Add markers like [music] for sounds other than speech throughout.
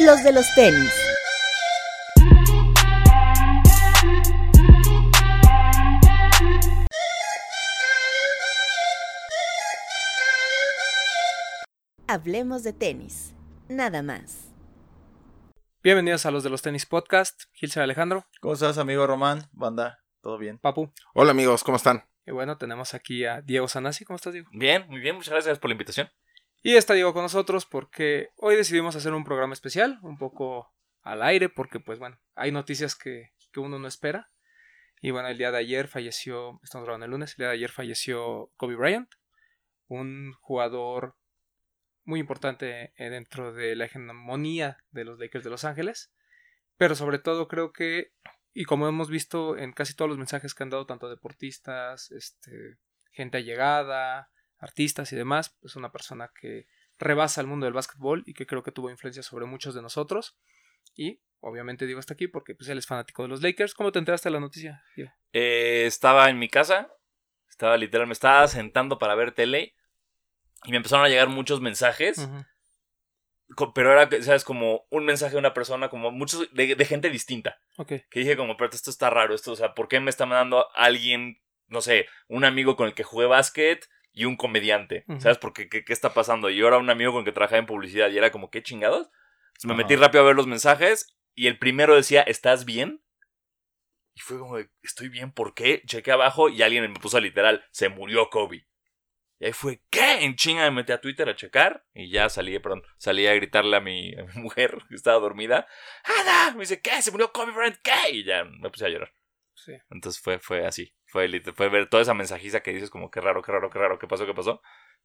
los de los tenis. Hablemos de tenis, nada más. Bienvenidos a los de los tenis podcast. Gilser Alejandro, ¿Cómo estás, amigo Román? Banda, ¿todo bien? Papu. Hola amigos, ¿cómo están? Y bueno, tenemos aquí a Diego Sanasi. ¿Cómo estás, Diego? Bien, muy bien, muchas gracias por la invitación. Y está Diego con nosotros porque hoy decidimos hacer un programa especial, un poco al aire, porque pues bueno, hay noticias que, que uno no espera. Y bueno, el día de ayer falleció, estamos grabando el lunes, el día de ayer falleció Kobe Bryant, un jugador muy importante eh, dentro de la hegemonía de los Lakers de Los Ángeles. Pero sobre todo creo que, y como hemos visto en casi todos los mensajes que han dado tanto deportistas, este, gente allegada, artistas y demás, pues una persona que rebasa el mundo del básquetbol y que creo que tuvo influencia sobre muchos de nosotros. Y obviamente digo hasta aquí porque pues él es fanático de los Lakers. ¿Cómo te enteraste de la noticia? Eh, estaba en mi casa, estaba literal, me estaba sentando para ver tele y me empezaron a llegar muchos mensajes, pero era, ¿sabes? Como un mensaje de una persona, como muchos, de, de gente distinta. Ok. Que dije como, pero esto está raro, esto, o sea, ¿por qué me está mandando alguien, no sé, un amigo con el que jugué básquet y un comediante? ¿Sabes? Porque, ¿qué, qué está pasando? Y yo era un amigo con el que trabajaba en publicidad y era como, ¿qué chingados? Entonces me metí rápido a ver los mensajes y el primero decía, ¿estás bien? Y fue como, de, ¿estoy bien? ¿Por qué? Chequé abajo y alguien me puso literal, se murió Kobe. Y ahí fue, ¿qué? En chinga me metí a Twitter a checar y ya salí, perdón, salí a gritarle a mi, a mi [laughs] mujer que estaba dormida. ¡Ada! Me dice, ¿qué? ¿Se murió Kobe Bryant? ¿Qué? Y ya me puse a llorar. Sí. Entonces fue, fue así. Fue, fue ver toda esa mensajiza que dices como qué raro, qué raro, qué raro, qué pasó, qué pasó.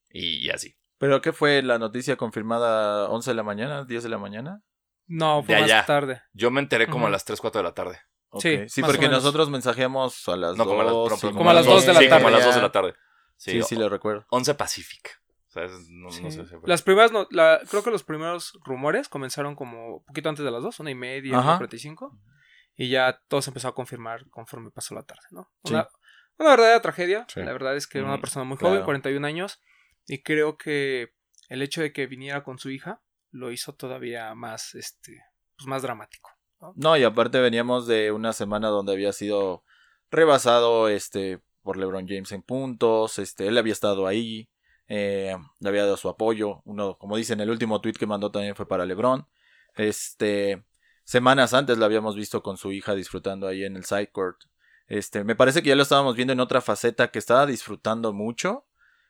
Y, y así. ¿Pero qué fue la noticia confirmada 11 de la mañana, 10 de la mañana? No, fue de más allá. tarde. Yo me enteré como uh -huh. a las 3, 4 de la tarde. Okay. Sí, sí porque nosotros mensajeamos a las 2, como, a las, sí, como, a las 2 de la tarde. Sí, como a las 2 de la tarde. Sí, sí, lo recuerdo. 11 Pacific. Las primeras, no, la, creo que los primeros rumores comenzaron como un poquito antes de las 2, una y media, 45 y ya todo se empezó a confirmar conforme pasó la tarde, ¿no? Sí. Una, verdadera tragedia, Sí. la verdad es que era una persona muy claro. joven, 41 años, y creo que el hecho de que viniera con su hija lo hizo todavía más, este, pues más dramático. No, y aparte veníamos de una semana donde había sido rebasado este por LeBron James en puntos, este él había estado ahí, eh, le había dado su apoyo, uno como dicen el último tweet que mandó también fue para LeBron. Este semanas antes lo habíamos visto con su hija disfrutando ahí en el side court. Este, me parece que ya lo estábamos viendo en otra faceta que estaba disfrutando mucho,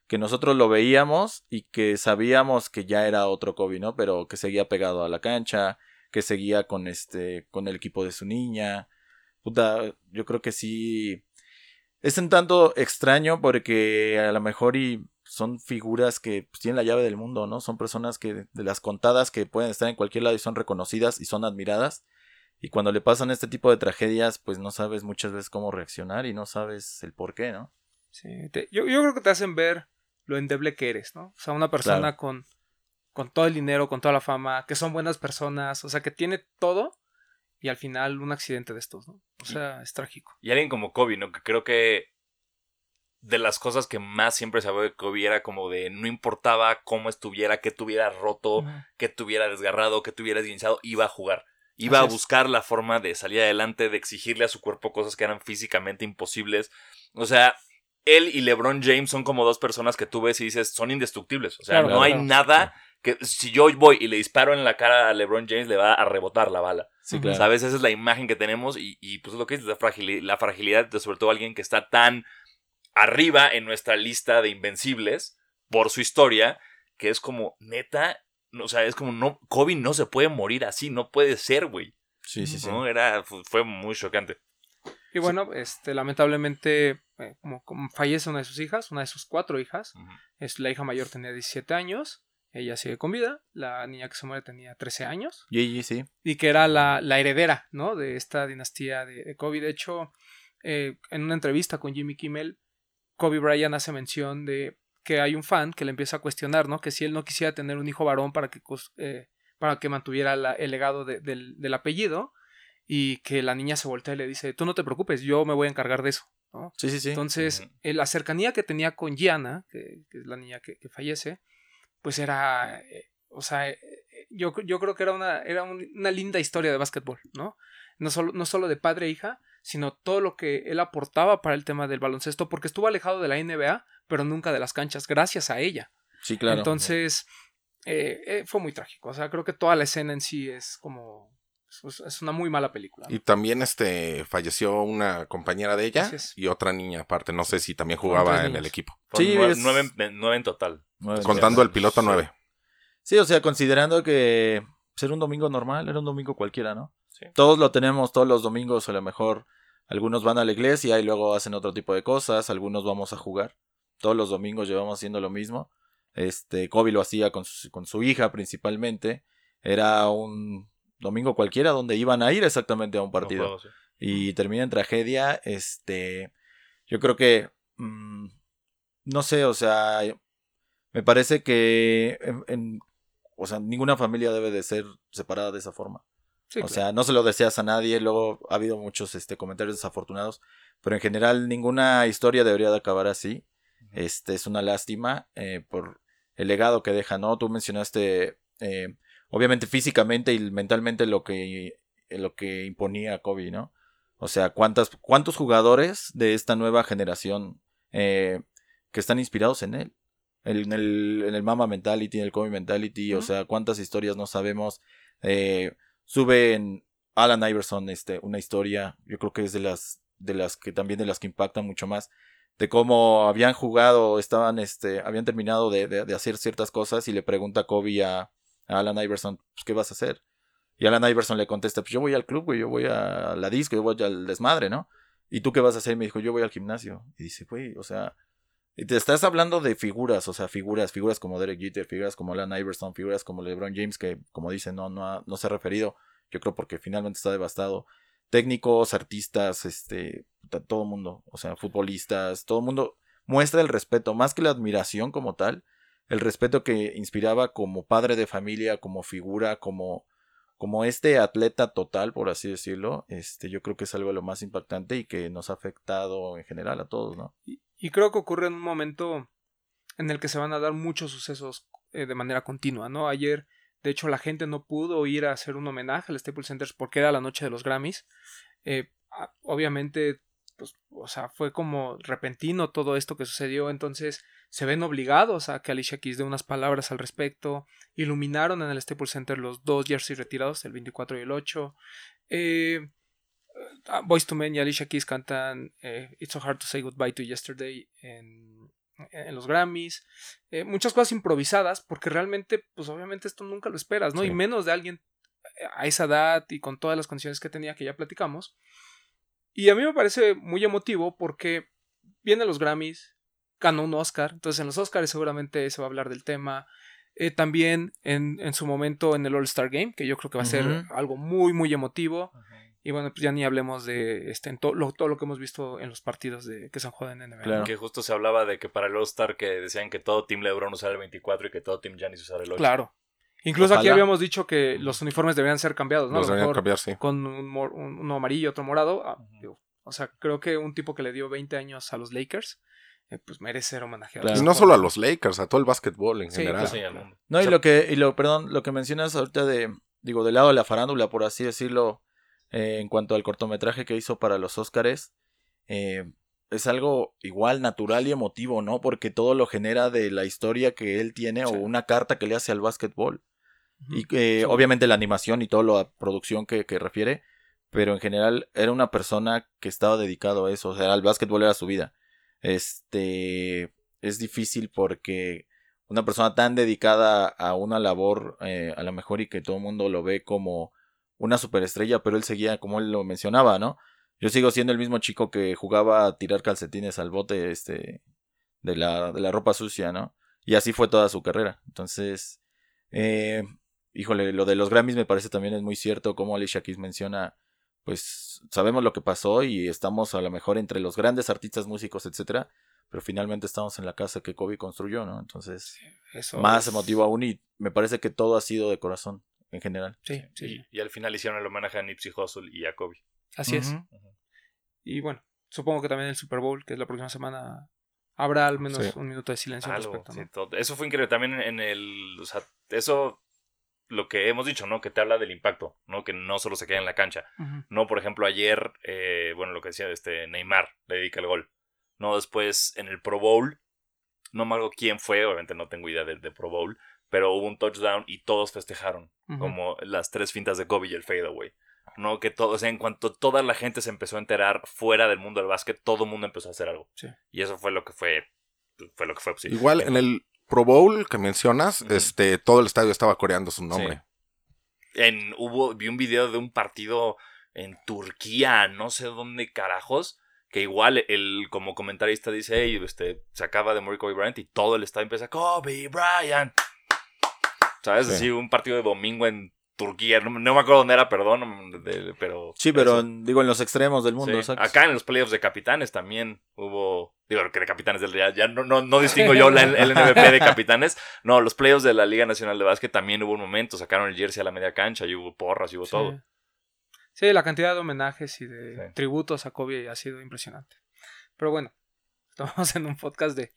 que nosotros lo veíamos y que sabíamos que ya era otro Kobe, ¿no? Pero que seguía pegado a la cancha, que seguía con este con el equipo de su niña. Puta, yo creo que sí es un tanto extraño porque a lo mejor y son figuras que pues, tienen la llave del mundo, ¿no? Son personas que de las contadas que pueden estar en cualquier lado y son reconocidas y son admiradas. Y cuando le pasan este tipo de tragedias, pues no sabes muchas veces cómo reaccionar y no sabes el por qué, ¿no? Sí, te- yo, yo creo que te hacen ver lo endeble que eres, ¿no? O sea, una persona Claro. con, con todo el dinero, con toda la fama, que son buenas personas, o sea, que tiene todo y al final un accidente de estos, ¿no? O sea, es trágico. Y alguien como Kobe, ¿no? Que creo que de las cosas que más siempre se habló de Kobe era como de no importaba cómo estuviera, que tuviera roto, Ujú. que tuviera desgarrado, que tuviera esguinzado, iba a jugar. Iba Así a es. buscar la forma de salir adelante, de exigirle a su cuerpo cosas que eran físicamente imposibles. O sea, él y LeBron James son como dos personas que tú ves y dices, son indestructibles. O sea, Claro, no hay claro. nada que si yo voy y le disparo en la cara a LeBron James, le va a rebotar la bala. Sí. ¿Sabes? Esa es la imagen que tenemos y, y, pues es lo que es la, fragili- la fragilidad de sobre todo alguien que está tan arriba en nuestra lista de invencibles por su historia, que es como, neta, no, o sea, es como, no, Kobe no se puede morir así, no puede ser, güey. Sí, sí, sí. ¿no? Era, fu- fue muy chocante. Y bueno, este, lamentablemente, eh, como, como fallece una de sus hijas, una de sus cuatro hijas, es, la hija mayor tenía 17 años, ella sigue con vida, la niña que se muere tenía 13 años, Gigi, sí. y que era la, la heredera, ¿no? De esta dinastía de, de Kobe. De hecho, eh, en una entrevista con Jimmy Kimmel, Kobe Bryant hace mención de que hay un fan que le empieza a cuestionar, ¿no? Que si él no quisiera tener un hijo varón para que, eh, para que mantuviera la- el legado de- del, del apellido, y que la niña se voltea y le dice, tú no te preocupes, yo me voy a encargar de eso, ¿no? Sí, sí, sí. Entonces, eh, la cercanía que tenía con Gianna, que, que es la niña que, que fallece, pues era, eh, o sea, yo, yo creo que era una, era un- una linda historia de básquetbol, ¿no? No solo, no solo de padre e hija, sino todo lo que él aportaba para el tema del baloncesto, porque estuvo alejado de la NBA, pero nunca de las canchas, gracias a ella. Sí, claro. Entonces, eh, eh, fue muy trágico. O sea, creo que toda la escena en sí es como. Es, es una muy mala película. Y también este falleció una compañera de ella y otra niña aparte. No sé si también jugaba en el equipo. Sí, nueve, es- nueve en- nueve en total. Nueve Contando el piloto. 9. Sí, o sea, considerando que ser un domingo normal, era un domingo cualquiera, ¿no? Sí. Todos lo tenemos todos los domingos, a lo mejor algunos van a la iglesia y luego hacen otro tipo de cosas, algunos vamos a jugar. Todos los domingos llevamos haciendo lo mismo. Este, Kobe lo hacía con su, con su hija principalmente. Era un domingo cualquiera donde iban a ir exactamente a un partido. No juego, sí. y termina en tragedia, este, yo creo que, mm, no sé, o sea, me parece que, en, en- o sea, ninguna familia debe de ser separada de esa forma. Sí, o claro. sea, no se lo deseas a nadie, luego ha habido muchos este, comentarios desafortunados, pero en general ninguna historia debería de acabar así. Este es una lástima eh, por el legado que deja, ¿no? Tú mencionaste, eh, obviamente físicamente y mentalmente lo que, lo que imponía Kobe, ¿no? O sea, ¿cuántas, ¿cuántos jugadores de esta nueva generación eh, que están inspirados en él? En, el, en el Mama Mentality, en el Kobe Mentality, o sea, cuántas historias no sabemos. Eh, sube en Alan Iverson este, una historia, yo creo que es de las, de las que también de las que impactan mucho más, de cómo habían jugado, estaban, este, habían terminado de, de- hacer ciertas cosas y le pregunta a Kobe a, a Alan Iverson, pues, ¿qué vas a hacer? Y Alan Iverson le contesta, pues yo voy al club, güey, yo voy a la disco, yo voy al desmadre, ¿no? ¿Y tú qué vas a hacer? Y me dijo, yo voy al gimnasio. Y dice, güey, o sea, y te estás hablando de figuras, o sea, figuras, figuras como Derek Jeter, figuras como Alan Iverson, figuras como LeBron James, que como dicen, no, no, ha- no se ha referido, yo creo porque finalmente está devastado. Técnicos, artistas, este, todo mundo, o sea, futbolistas, todo el mundo muestra el respeto, más que la admiración como tal, el respeto que inspiraba como padre de familia, como figura, como, como este atleta total, por así decirlo, este, yo creo que es algo de lo más impactante y que nos ha afectado en general a todos, ¿no? Y creo que ocurre en un momento en el que se van a dar muchos sucesos eh, de manera continua, ¿no? Ayer, de hecho, la gente no pudo ir a hacer un homenaje al Staples Center porque era la noche de los Grammys. Eh, a- obviamente, pues, o sea, fue como repentino todo esto que sucedió, entonces se ven obligados a que Alicia Keys dé unas palabras al respecto. Iluminaron en el Staples Center los dos jerseys retirados, el 24 y el 8. Eh, ah, Boys to Men y Alicia Keys cantan eh, It's so hard to say goodbye to yesterday en, en los Grammys. Eh, muchas cosas improvisadas porque realmente, pues obviamente esto nunca lo esperas, ¿no? Sí. Y menos de alguien eh, a esa edad y con todas las condiciones que tenía que ya platicamos. Y a mí me parece muy emotivo porque vienen los Grammys, ganó un Oscar, entonces en los Oscars seguramente se va a hablar del tema. Eh, también en, en su momento en el All Star Game, que yo creo que va a ser Ujú. algo muy, muy emotivo. Y bueno, pues ya ni hablemos de este, en to- lo- todo lo que hemos visto en los partidos de, que se han jugado en NBA. Claro. Que justo se hablaba de que para el All-Star que decían que todo Team LeBron usara el 24 y que todo Team Giannis usara el 8. Claro. Incluso aquí habíamos dicho que los uniformes deberían ser cambiados, ¿no? Los deberían cambiar, sí. con un, mor- un- uno amarillo, otro morado. ah, digo, o sea, creo que un tipo que le dio 20 años a los Lakers, eh, pues merece ser homenajeado. Claro. Y no solo a los Lakers, a todo el básquetbol en Sí, general. Mundo. No, O y sea, lo que, y lo, perdón, lo que mencionas ahorita de, digo, del lado de la farándula, por así decirlo, eh, en cuanto al cortometraje que hizo para los Óscares, eh, es algo igual natural y emotivo, ¿no? Porque todo lo genera de la historia que él tiene Sí. o una carta que le hace al básquetbol. Y Sí. obviamente la animación y toda la producción que, que refiere, pero en general era una persona que estaba dedicado a eso, o sea, el básquetbol era su vida. Este es difícil porque una persona tan dedicada a una labor, eh, a lo mejor y que todo el mundo lo ve como una superestrella, pero él seguía, como él lo mencionaba, ¿no? Yo sigo siendo el mismo chico que jugaba a tirar calcetines al bote, este, de la, de la ropa sucia, ¿no? Y así fue toda su carrera. Entonces, eh, híjole, lo de los Grammys me parece también es muy cierto, como Alicia Keys menciona, pues sabemos lo que pasó y estamos a lo mejor entre los grandes artistas, músicos, etcétera, pero finalmente estamos en la casa que Kobe construyó, ¿no? Entonces, Eso más es- emotivo aún y me parece que todo ha sido de corazón en general. Sí, sí, Y, y al final hicieron el homenaje a Nipsey Hussle y a Kobe. así es. Y bueno, supongo que también el Super Bowl, que es la próxima semana, habrá al menos Sí. un minuto de silencio al respecto. sí, ¿no? todo. Eso fue increíble también en el. O sea, eso lo que hemos dicho, ¿no? Que te habla del impacto, ¿no? Que no solo se queda en la cancha. No, por ejemplo, ayer, eh, bueno, lo que decía este Neymar le dedica el gol. No, después en el Pro Bowl, no me acuerdo quién fue, obviamente no tengo idea del de Pro Bowl, pero hubo un touchdown y todos festejaron, como las tres fintas de Kobe y el fadeaway. No, que todo, o sea, en cuanto toda la gente se empezó a enterar fuera del mundo del básquet, todo el mundo empezó a hacer algo. Sí. Y eso fue lo que fue, fue lo que fue. pues, sí. Igual en el Pro Bowl que mencionas, este, todo el estadio estaba coreando su nombre. En, hubo, vi un video de un partido en Turquía, no sé dónde carajos, que igual el como comentarista dice, hey, este, se acaba de morir Kobe Bryant y todo el estadio empieza, Kobe Bryant. ¿Sabes? Sí. Así, un partido de domingo en Turquía, no, no me acuerdo dónde era, perdón, de- pero... Sí, pero en- digo en los extremos del mundo, Sí. exacto. Acá en los playoffs de capitanes también hubo. Digo, que de capitanes del ya, ya no, no, no distingo yo la- el MVP de capitanes. No, los playoffs de la Liga Nacional de Básquet también hubo un momento. Sacaron el jersey a la media cancha y hubo porras y hubo Sí. todo. Sí, la cantidad de homenajes y de Sí. tributos a Kobe ha sido impresionante. Pero bueno, estamos [laughs] en un podcast de,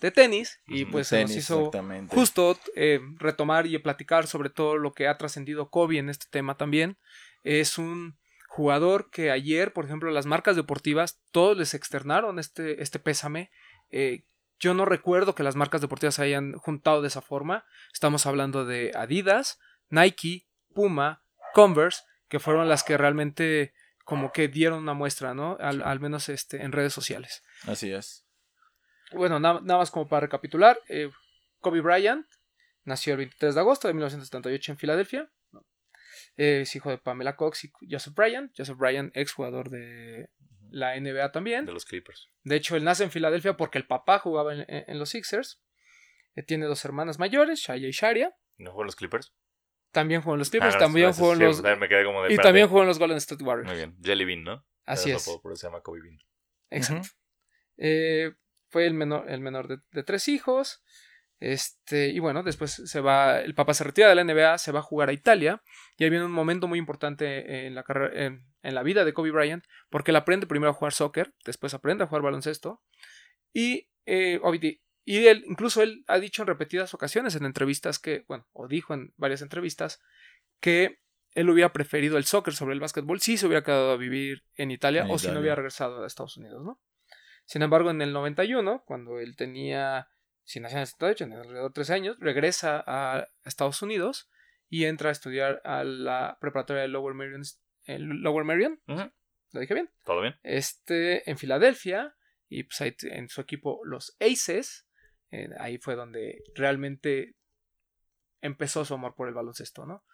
de tenis y pues se nos hizo justo eh, retomar y platicar sobre todo lo que ha trascendido Kobe en este tema también. Es un jugador que ayer, por ejemplo, las marcas deportivas, todos les externaron este, este pésame. Eh, yo no recuerdo que las marcas deportivas se hayan juntado de esa forma. Estamos hablando de Adidas, Nike, Puma, Converse, que fueron las que realmente como que dieron una muestra, ¿no? Al, al menos este, en redes sociales. Así es. Bueno, na- nada más como para recapitular. eh, Kobe Bryant nació el 23 de agosto de 1978 en Filadelfia. Eh, es hijo de Pamela Cox y Joseph Bryant. Joseph Bryant, ex jugador de la NBA también. De los Clippers. De hecho, él nace en Filadelfia porque el papá jugaba en, en- en los Sixers. Eh, tiene dos hermanas mayores, Shaya y Sharia. ¿No jugó en los Clippers? También jugó en los Ah, Clippers, gracias, también jugó en los... me quedé como de. Y también jugó en los Golden State Warriors. Muy bien. Jelly Bean, ¿no? Así Era es. Por eso se llama Kobe Bean. Exacto. Eh, fue el menor, el menor de, de tres hijos. Este, y bueno, después se va, el papá se retira de la NBA, se va a jugar a Italia. Y ahí viene un momento muy importante en la, carrera, en, en la vida de Kobe Bryant, porque él aprende primero a jugar soccer, después aprende a jugar baloncesto. Y, eh, y él, incluso él ha dicho en repetidas ocasiones en entrevistas que, bueno, o dijo en varias entrevistas, que él hubiera preferido el soccer sobre el básquetbol si se hubiera quedado a vivir en Italia En o si no hubiera regresado a Estados Unidos, ¿no? Sin embargo, en el 91, cuando él tenía, si nació en el 78, en alrededor de 13 años, regresa a Estados Unidos y entra a estudiar a la preparatoria de Lower Merion. en Lower Merion. ¿lo dije bien? ¿Todo bien? Este, en Filadelfia, y pues ahí en su equipo, los Aces, eh, ahí fue donde realmente empezó su amor por el baloncesto, ¿no?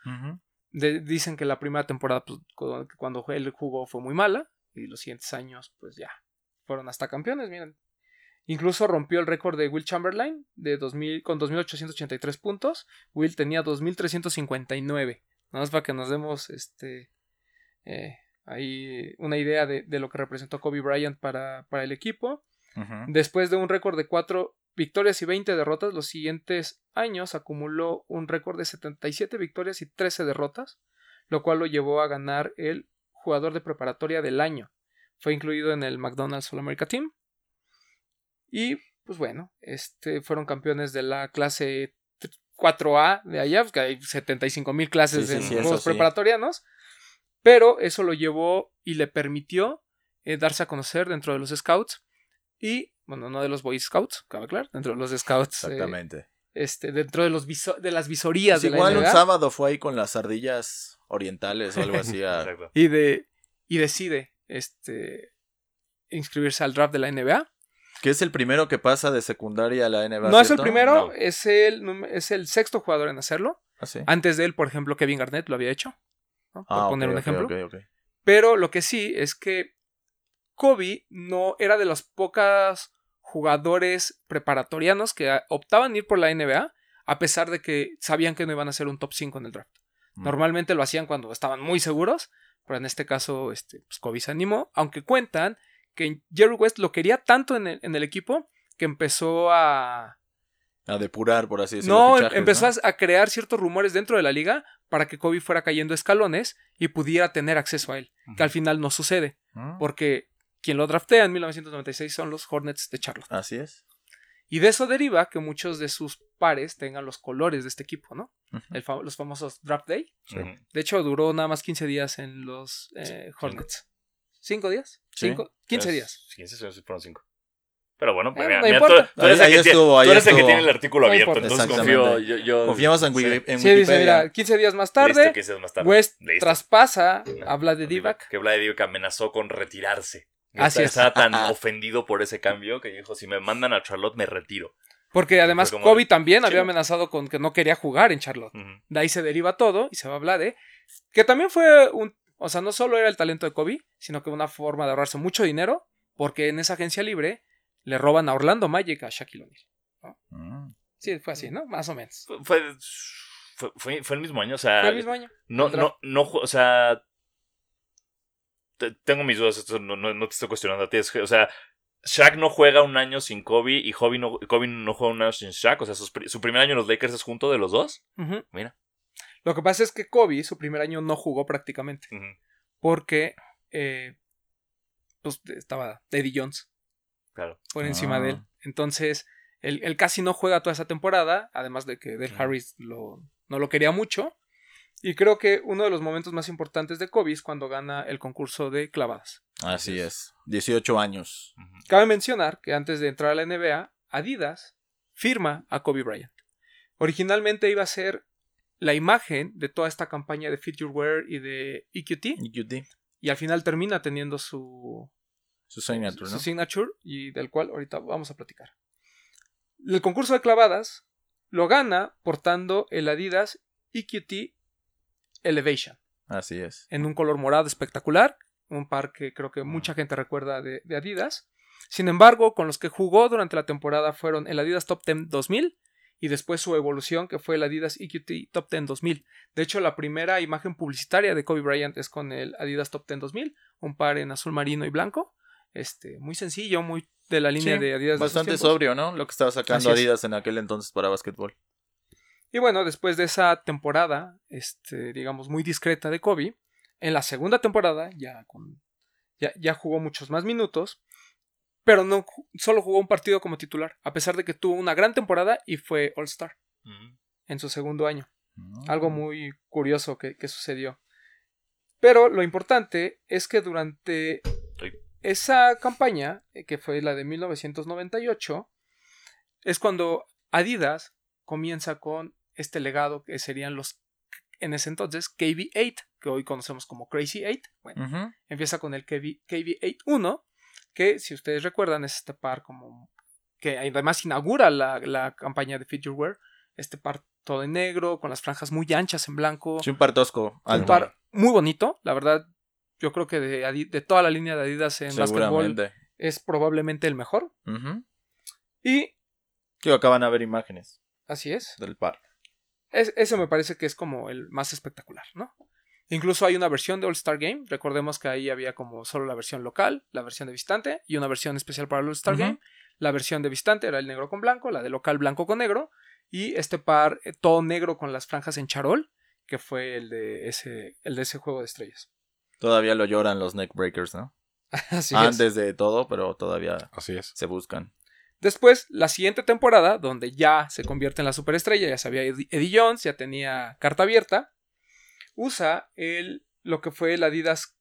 De- dicen que la primera temporada, pues, cu- cuando él jugó, fue muy mala. Y los siguientes años, pues ya, fueron hasta campeones, miren. Incluso rompió el récord de Will Chamberlain de 2000, con 2.883 puntos. Will tenía 2.359. Nada más para que nos demos este, eh, ahí una idea de, de lo que representó Kobe Bryant para, para el equipo. Después de un récord de 4 victorias y 20 derrotas, los siguientes años acumuló un récord de 77 victorias y 13 derrotas, lo cual lo llevó a ganar el jugador de preparatoria del año. Fue incluido en el McDonald's All America Team. Y pues bueno, este fueron campeones de la clase 4A de allá, que hay 75 mil clases Sí, sí, en juegos sí. preparatorianos. Pero eso lo llevó y le permitió eh, darse a conocer dentro de los Scouts y, bueno, no de los Boy Scouts, cabe aclarar, dentro de los Scouts, eh, Exactamente. este, dentro de, los viso- de las visorías Pues de igual la un sábado fue ahí con las ardillas orientales o algo así. a- [laughs] Exacto. y, de, y decide este, inscribirse al draft de la NBA. que es el primero que pasa de secundaria a la NBA. No es el primero, No. es, el, es el sexto jugador en hacerlo. Ah, sí. Antes de él, por ejemplo, Kevin Garnett lo había hecho. ¿no? Por Ah, poner un ejemplo. Pero lo que sí es que Kobe no era de los pocos jugadores preparatorianos que ah, optaban ir por la NBA a pesar de que sabían que no iban a ser un top 5 en el draft. Mm. Normalmente lo hacían cuando estaban muy seguros, pero en este caso este, pues Kobe se animó, aunque cuentan que Jerry West lo quería tanto en el, en el equipo que empezó a... A depurar, por así decirlo. No, fichajes, empezó ¿no? a- crear ciertos rumores dentro de la liga para que Kobe fuera cayendo escalones y pudiera tener acceso a él, que al final no sucede Mm, porque quien lo draftea en 1996 son los Hornets de Charlotte. Así es. Y de eso deriva que muchos de sus pares tengan los colores de este equipo, ¿no? Ujú. El fa- los famosos Draft Day. Sí. De hecho, duró nada más 15 días en los eh, Hornets. ¿Cinco días? Sí. ¿Cinco? 15 Pues, días. 15 sí, fueron 5. Pero bueno, pues Eh, mira, no mira, importa. tú, tú eres Ahí- el que, ahí tiene- estuvo, tú eres el que tiene el artículo No abierto, importa. entonces confío. Yo, yo- Confiamos en, sí. En Sí, dice, Wikipedia. mira, 15 días más Listo, tarde, que seas más tarde. West Listo. traspasa, habla de Divac. Que Vlade Divac amenazó con retirarse. Así Está- es. Estaba tan [laughs] ofendido por ese cambio que dijo, si me mandan a Charlotte me retiro. Porque además Kobe de- también Sí. había amenazado con que no quería jugar en Charlotte. De ahí se deriva todo y se va a hablar de que también fue un, o sea, no solo era el talento de Kobe, sino que una forma de ahorrarse mucho dinero, porque en esa agencia libre le roban a Orlando Magic a Shaquille O'Neal. Mm. Sí, fue así, ¿no? Más o menos. Fue, fue, fue, fue- fue el mismo año, o sea, Fue el mismo año. no, no, no, o sea, tengo mis dudas, esto no, no, no te estoy cuestionando a ti, es o sea, Shaq no juega un año sin Kobe y Kobe no, Kobe no juega un año sin Shaq, o sea, sus su primer año en los Lakers es junto de los dos. Mira. Lo que pasa es que Kobe, su primer año, no jugó prácticamente. Porque eh, pues, estaba Eddie Jones Claro. por encima de él. Ah. Entonces, él, él casi no juega toda esa temporada, además de que Del. Harris lo, no lo quería mucho. Y creo que uno de los momentos más importantes de Kobe es cuando gana el concurso de clavadas. Así es. 18 años. Cabe mencionar que antes de entrar a la NBA, Adidas firma a Kobe Bryant. Originalmente iba a ser la imagen de toda esta campaña de Fit Your Wear y de EQT, EQT. y al final termina teniendo su, Su signature, su ¿no? signature y del cual ahorita vamos a platicar. El concurso de clavadas lo gana portando el Adidas EQT Elevation Así es. en un color morado espectacular, un par que creo que mucha gente recuerda de, de Adidas. Sin embargo, con los que jugó durante la temporada fueron el Adidas Top 10 2000 y después su evolución que fue el Adidas EQT Top 10 2000. De hecho, la primera imagen publicitaria de Kobe Bryant es con el Adidas Top 10 2000, un par en azul marino y blanco, este, muy sencillo, muy de la línea Sí, de Adidas. Bastante sobrio, ¿no? Lo que estaba sacando. Adidas en aquel entonces para básquetbol. Y bueno, después de esa temporada, este, digamos, muy discreta de Kobe, en la segunda temporada, ya, con, ya, ya jugó muchos más minutos, pero no solo jugó un partido como titular, a pesar de que tuvo una gran temporada y fue All-Star Ujú. en su segundo año. Mm. Algo muy curioso que, que sucedió. Pero lo importante es que durante esa campaña, eh, que fue la de 1998, es cuando Adidas comienza con este legado que serían los, en ese entonces, KB8, que hoy conocemos como Crazy 8. Bueno, Ujú. empieza con el KB, KB81, que si ustedes recuerdan es este par como que además inaugura la, la campaña de Wear, este par todo en negro, con las franjas muy anchas en blanco, Sí, un par tosco. un par muy bonito, la verdad, yo creo que de, de toda la línea de Adidas en Seguramente. es probablemente el mejor. Ujú. Y Digo, acaban a ver imágenes así es. del par. Es- ese me parece que es como el más espectacular, ¿no? Incluso hay una versión de All Star Game. Recordemos que ahí había como solo la versión local, la versión de visitante y una versión especial para el All Star. Game. La versión de visitante era el negro con blanco, la de local blanco con negro y este par eh, todo negro con las franjas en charol, que fue el de ese, el de ese juego de estrellas. Todavía lo lloran los neckbreakers, ¿no? [laughs] Así es. Antes de todo, pero todavía Así es. se buscan. Después, la siguiente temporada, donde ya se convierte en la superestrella, ya sabía Eddie Jones, ya tenía carta abierta, usa el, lo que fue el Adidas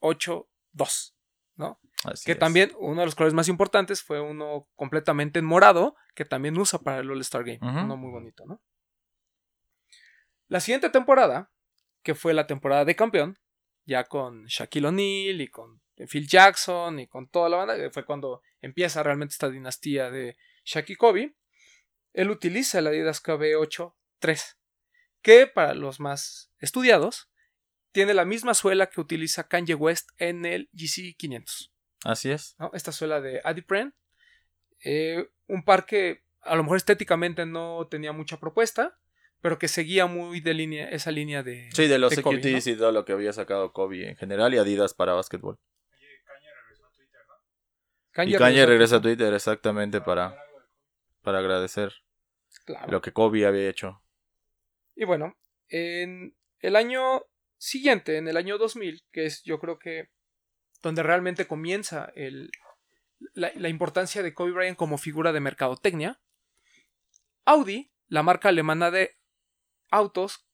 KB82, ¿no? Así que es. también uno de los colores más importantes fue uno completamente en morado, que también usa para el All-Star Game, Ujú. uno muy bonito, ¿no? La siguiente temporada, que fue la temporada de campeón, ya con Shaquille O'Neal y con Phil Jackson y con toda la banda, que fue cuando empieza realmente esta dinastía de Shaq y Kobe, él utiliza el Adidas KB8-3, que para los más estudiados, tiene la misma suela que utiliza Kanye West en el GC500. Así es. ¿no? Esta suela de Adipren. Eh, un par que a lo mejor estéticamente no tenía mucha propuesta, pero que seguía muy de línea, esa línea de. Sí, de los de Kobe, y todo lo que había sacado Kobe en general y Adidas para básquetbol. Kanye y Kanye regresa a Twitter exactamente para, para agradecer Claro. lo que Kobe había hecho. Y bueno, en el año siguiente, en el año 2000, que es yo creo que donde realmente comienza el, la, la importancia de Kobe Bryant como figura de mercadotecnia, Audi, la marca alemana de autos,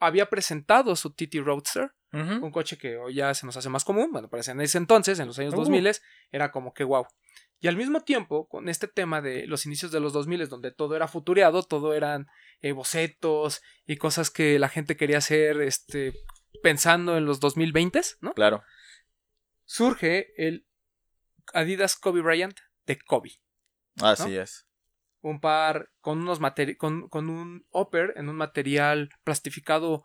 había presentado su TT Roadster, Un coche que hoy ya se nos hace más común, bueno, parece en ese entonces, en los años Uh. 2000, era como que wow. Y al mismo tiempo, con este tema de los inicios de los 2000, donde todo era futureado, todo eran eh, bocetos y cosas que la gente quería hacer este, pensando en los 2020, ¿no? Claro. Surge el Adidas Kobe Bryant de Kobe. Así es. Un par con unos con, con un upper en un material plastificado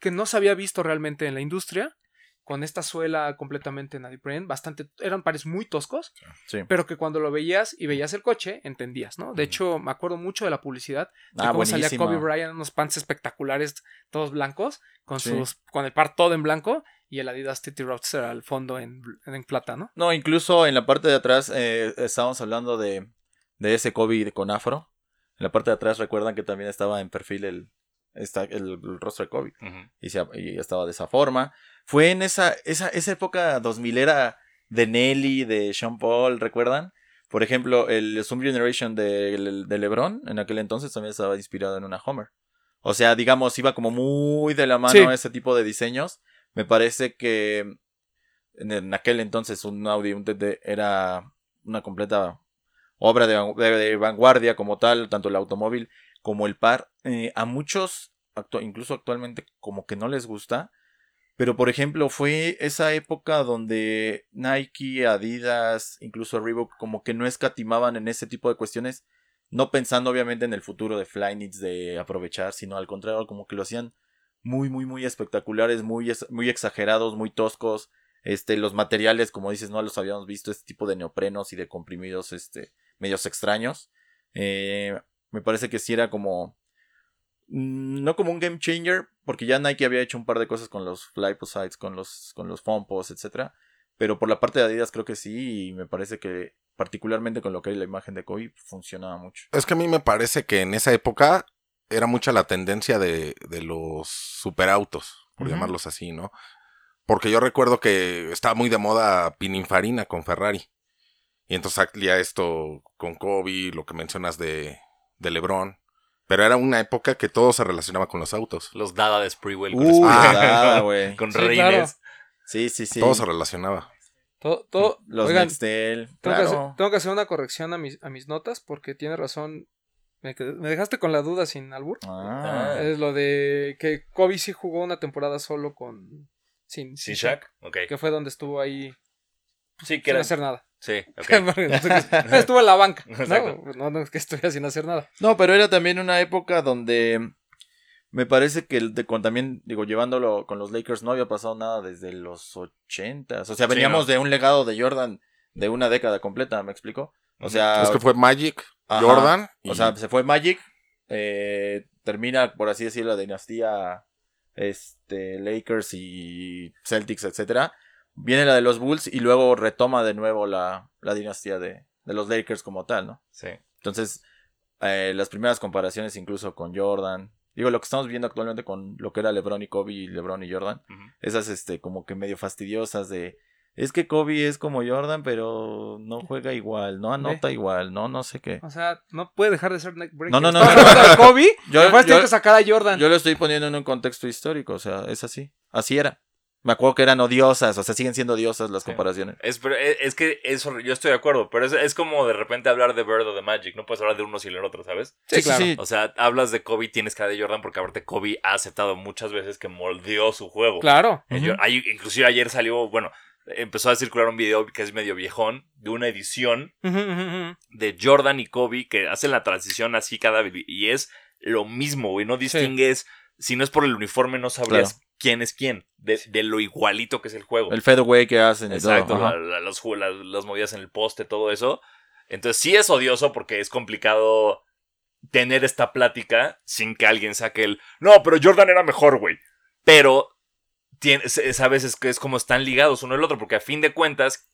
que no se había visto realmente en la industria. Con esta suela completamente neoprene, bastante. Eran pares muy toscos. Sí. pero que cuando lo veías y veías el coche, entendías, ¿no? De hecho, me acuerdo mucho de la publicidad, de Ah, cómo salía. Kobe Bryant en unos pants espectaculares, todos blancos, con Sí. sus con el par todo en blanco y el Adidas TT Roadster al fondo en, en plata, ¿no? No, incluso en la parte de atrás eh, estábamos hablando de, de ese Kobe con afro. En la parte de atrás recuerdan que también estaba en perfil el, esta- el, el rostro de Kobe. Y, se- y estaba de esa forma. Fue en esa, esa, esa época 2000 era de Nelly, de Sean Paul, ¿recuerdan? Por ejemplo, el Zoom Generation de, de LeBron en aquel entonces también estaba inspirado en una Homer. O sea, digamos, iba como muy de la mano Sí. ese tipo de diseños. Me parece que en, aquel entonces un Audi, un TT era una completa obra de- de vanguardia como tal, tanto el automóvil como el par. Eh, a muchos, incluso actualmente, como que no les gusta. Pero, por ejemplo, fue esa época donde Nike, Adidas, incluso Reebok, como que no escatimaban en ese tipo de cuestiones. No pensando, obviamente, en el futuro de Flyknits, de aprovechar, sino al contrario, como que lo hacían muy, muy, muy espectaculares, muy, muy exagerados, muy toscos. Este, los materiales, como dices, no los habíamos visto, este tipo de neoprenos y de comprimidos, este, medios extraños. Eh, me parece que sí era como. mm, No como un game changer, porque ya Nike había hecho un par de cosas con los Flyposites, con los, con los Fompos, etc. Pero por la parte de Adidas creo que sí, y me parece que particularmente con lo que hay la imagen de Kobe funcionaba mucho. Es que a mí me parece que en esa época era mucha la tendencia de, de los superautos, por llamarlos así, ¿no? Porque yo recuerdo que estaba muy de moda Pininfarina con Ferrari. Y entonces salía esto con Kobe, lo que mencionas de, de LeBron. Pero era una época que todo se relacionaba con los autos. Los Dada de Sprewell. con Uy, [laughs] güey. Con Sí, claro. Sí, sí, sí. Todo se relacionaba. Todo, todo, Los oigan, Nextel, tengo, que hacer, claro. tengo que hacer una corrección a mis, a mis notas porque tiene razón. Me, dejaste con la duda sin albur. Ah, Es lo de que Kobe sí jugó una temporada solo con. Sin, ¿Sin Shaq? Ok. Que fue donde estuvo ahí Sí, que sin era. hacer nada. Sí, [laughs] [laughs] estuvo en la banca. Exacto. No, no, no es que estuviera sin hacer nada. No, pero era también una época donde me parece que el de, con también, digo, llevándolo con los Lakers no había pasado nada desde los ochentas. O sea, Sí, veníamos no. de un legado de Jordan de una década completa, ¿me explico? O sea, es que fue Magic, ajá. Jordan. y- o sea, se fue Magic, eh, termina, por así decirlo, la dinastía este, Lakers y Celtics, etcétera. Viene la de los Bulls y luego retoma de nuevo la, la dinastía de, de los Lakers como tal, ¿no? Sí. Entonces, eh, las primeras comparaciones incluso con Jordan. Digo, lo que estamos viendo actualmente con lo que era LeBron y Kobe y LeBron y Jordan. Esas, este, como que medio fastidiosas de... Es que Kobe es como Jordan, pero no juega igual, no anota igual, no, no sé qué. O sea, no puede dejar de ser neckbreaker. No, no, no, no, no. Kobe. Yo- yo- que sacar a Jordan. Yo lo estoy poniendo en un contexto histórico, o sea, es así. Así era. Me acuerdo que eran odiosas, o sea, siguen siendo odiosas las Sí. comparaciones. Es, pero es, es que eso, yo estoy de acuerdo, pero es, es como de repente hablar de Bird o de Magic. No puedes hablar de uno sin el otro, ¿sabes? Sí, claro. sí. O sea, hablas de Kobe, tienes que hablar de Jordan, porque aparte Kobe ha aceptado muchas veces que moldeó su juego. Claro. Eh, Ujú. yo- hay- inclusive ayer salió, bueno, empezó a circular un video que es medio viejón, de una edición de Jordan y Kobe que hacen la transición así cada vez. Y es lo mismo, güey. No distingues, si no es por el uniforme, no sabrías Claro. Quién es quién, de, de lo igualito que es el juego. El fadeaway que hacen y todo. Exacto, ajá. la- la- los ju- la- las movidas en el poste, todo eso. Entonces sí es odioso porque es complicado tener esta plática sin que alguien saque el... No, pero Jordan era mejor, güey. Pero tiene- se- sabes es que es como están ligados uno al otro porque a fin de cuentas,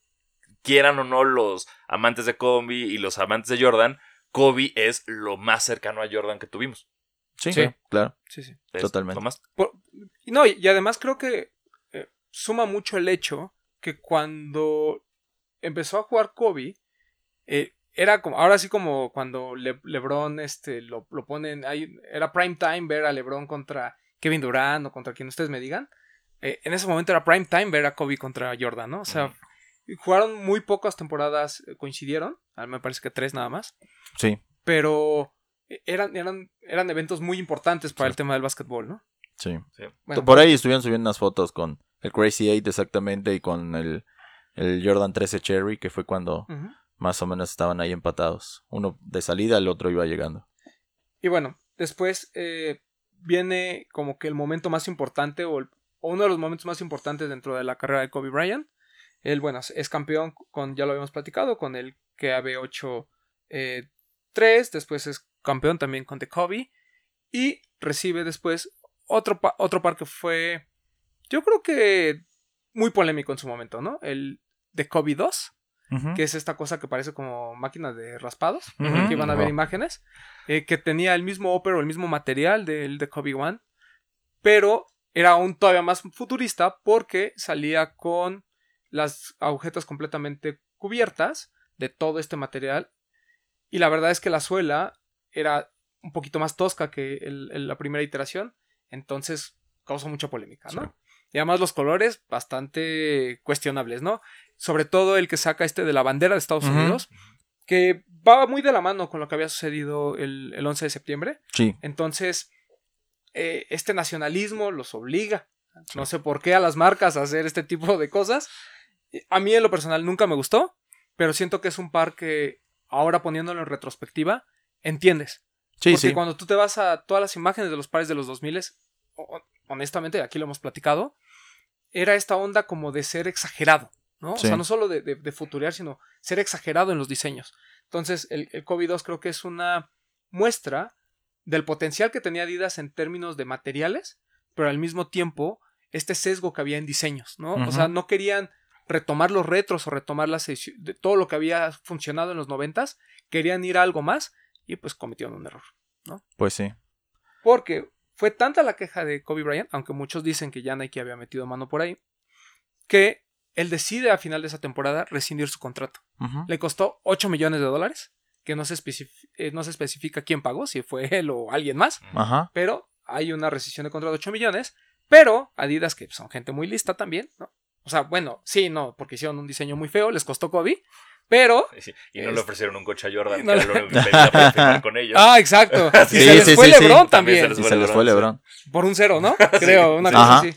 quieran o no los amantes de Kobe y los amantes de Jordan, Kobe es lo más cercano a Jordan que tuvimos. Sí, Sí. claro. Sí, sí. Es Totalmente. lo más- Por- no, y además creo que eh, suma mucho el hecho que cuando empezó a jugar Kobe, eh, era como, ahora sí como cuando Le- LeBron este, lo, lo ponen, ahí, era prime time ver a LeBron contra Kevin Durant o contra quien ustedes me digan. Eh, en ese momento era prime time ver a Kobe contra Jordan, ¿no? O sea, jugaron muy pocas temporadas, coincidieron, ah, me parece que tres nada más, Sí, pero eran, eran, eran eventos muy importantes para Sí. el tema del básquetbol, ¿no? Sí. Bueno, Por ahí estuvieron subiendo unas fotos con el Crazy 8 exactamente y con el, el Jordan 13 Cherry, que fue cuando más o menos estaban ahí empatados. Uno de salida, el otro iba llegando. Y bueno, después eh, viene como que el momento más importante o, el- o uno de los momentos más importantes dentro de la carrera de Kobe Bryant. Él, bueno, es campeón con, ya lo habíamos platicado, con el KAB8 eh, 3, después es campeón también con The Kobe y recibe después otro, pa- otro par que fue, yo creo que muy polémico en su momento, ¿no? El The Kobe 2, que es esta cosa que parece como máquina de raspados, que van a ver imágenes, eh, que tenía el mismo ópero, el mismo material del de Kobe One, pero era aún todavía más futurista porque salía con las agujetas completamente cubiertas de todo este material. Y la verdad es que la suela era un poquito más tosca que el- el- la primera iteración, entonces causó mucha polémica, ¿no? Sí. Y además los colores bastante cuestionables, ¿no? Sobre todo el que saca este de la bandera de Estados. Unidos, que va muy de la mano con lo que había sucedido el, el 11 de septiembre. Sí, Entonces, eh, este nacionalismo los obliga. No sé por qué a las marcas a hacer este tipo de cosas. A mí en lo personal nunca me gustó, pero siento que es un par que ahora poniéndolo en retrospectiva, entiendes. sí, Porque sí. cuando tú te vas a todas las imágenes de los pares de los 2000, o- honestamente, aquí lo hemos platicado, era esta onda como de ser exagerado, ¿no? Sí. O sea, no solo de, de, de futurear, sino ser exagerado en los diseños. Entonces, el, el Kobe 2 creo que es una muestra del potencial que tenía Adidas en términos de materiales, pero al mismo tiempo este sesgo que había en diseños, ¿no? O sea, no querían retomar los retros o retomar las de todo lo que había funcionado en los noventas, querían ir a algo más y pues cometieron un error. Pues sí. Porque fue tanta la queja de Kobe Bryant, aunque muchos dicen que ya Nike había metido mano por ahí, que él decide a final de esa temporada rescindir su contrato. Le costó 8 millones de dólares, que no se, eh, no se especifica quién pagó, si fue él o alguien más, pero hay una rescisión de contrato de 8 millones, pero Adidas, que son gente muy lista también, ¿no? O sea, bueno, sí, no, porque hicieron un diseño muy feo, les costó Kobe, pero... Y no le Este- ofrecieron un coche a Jordan, [laughs] No que le- era lo único que pedía para firmar con ellos. Ah, exacto. [laughs] Sí, y se les sí, fue sí, sí. LeBron También también. se les fue LeBron. Por un cero, ¿no? [laughs] Creo, una sí. cosa Ajá. así.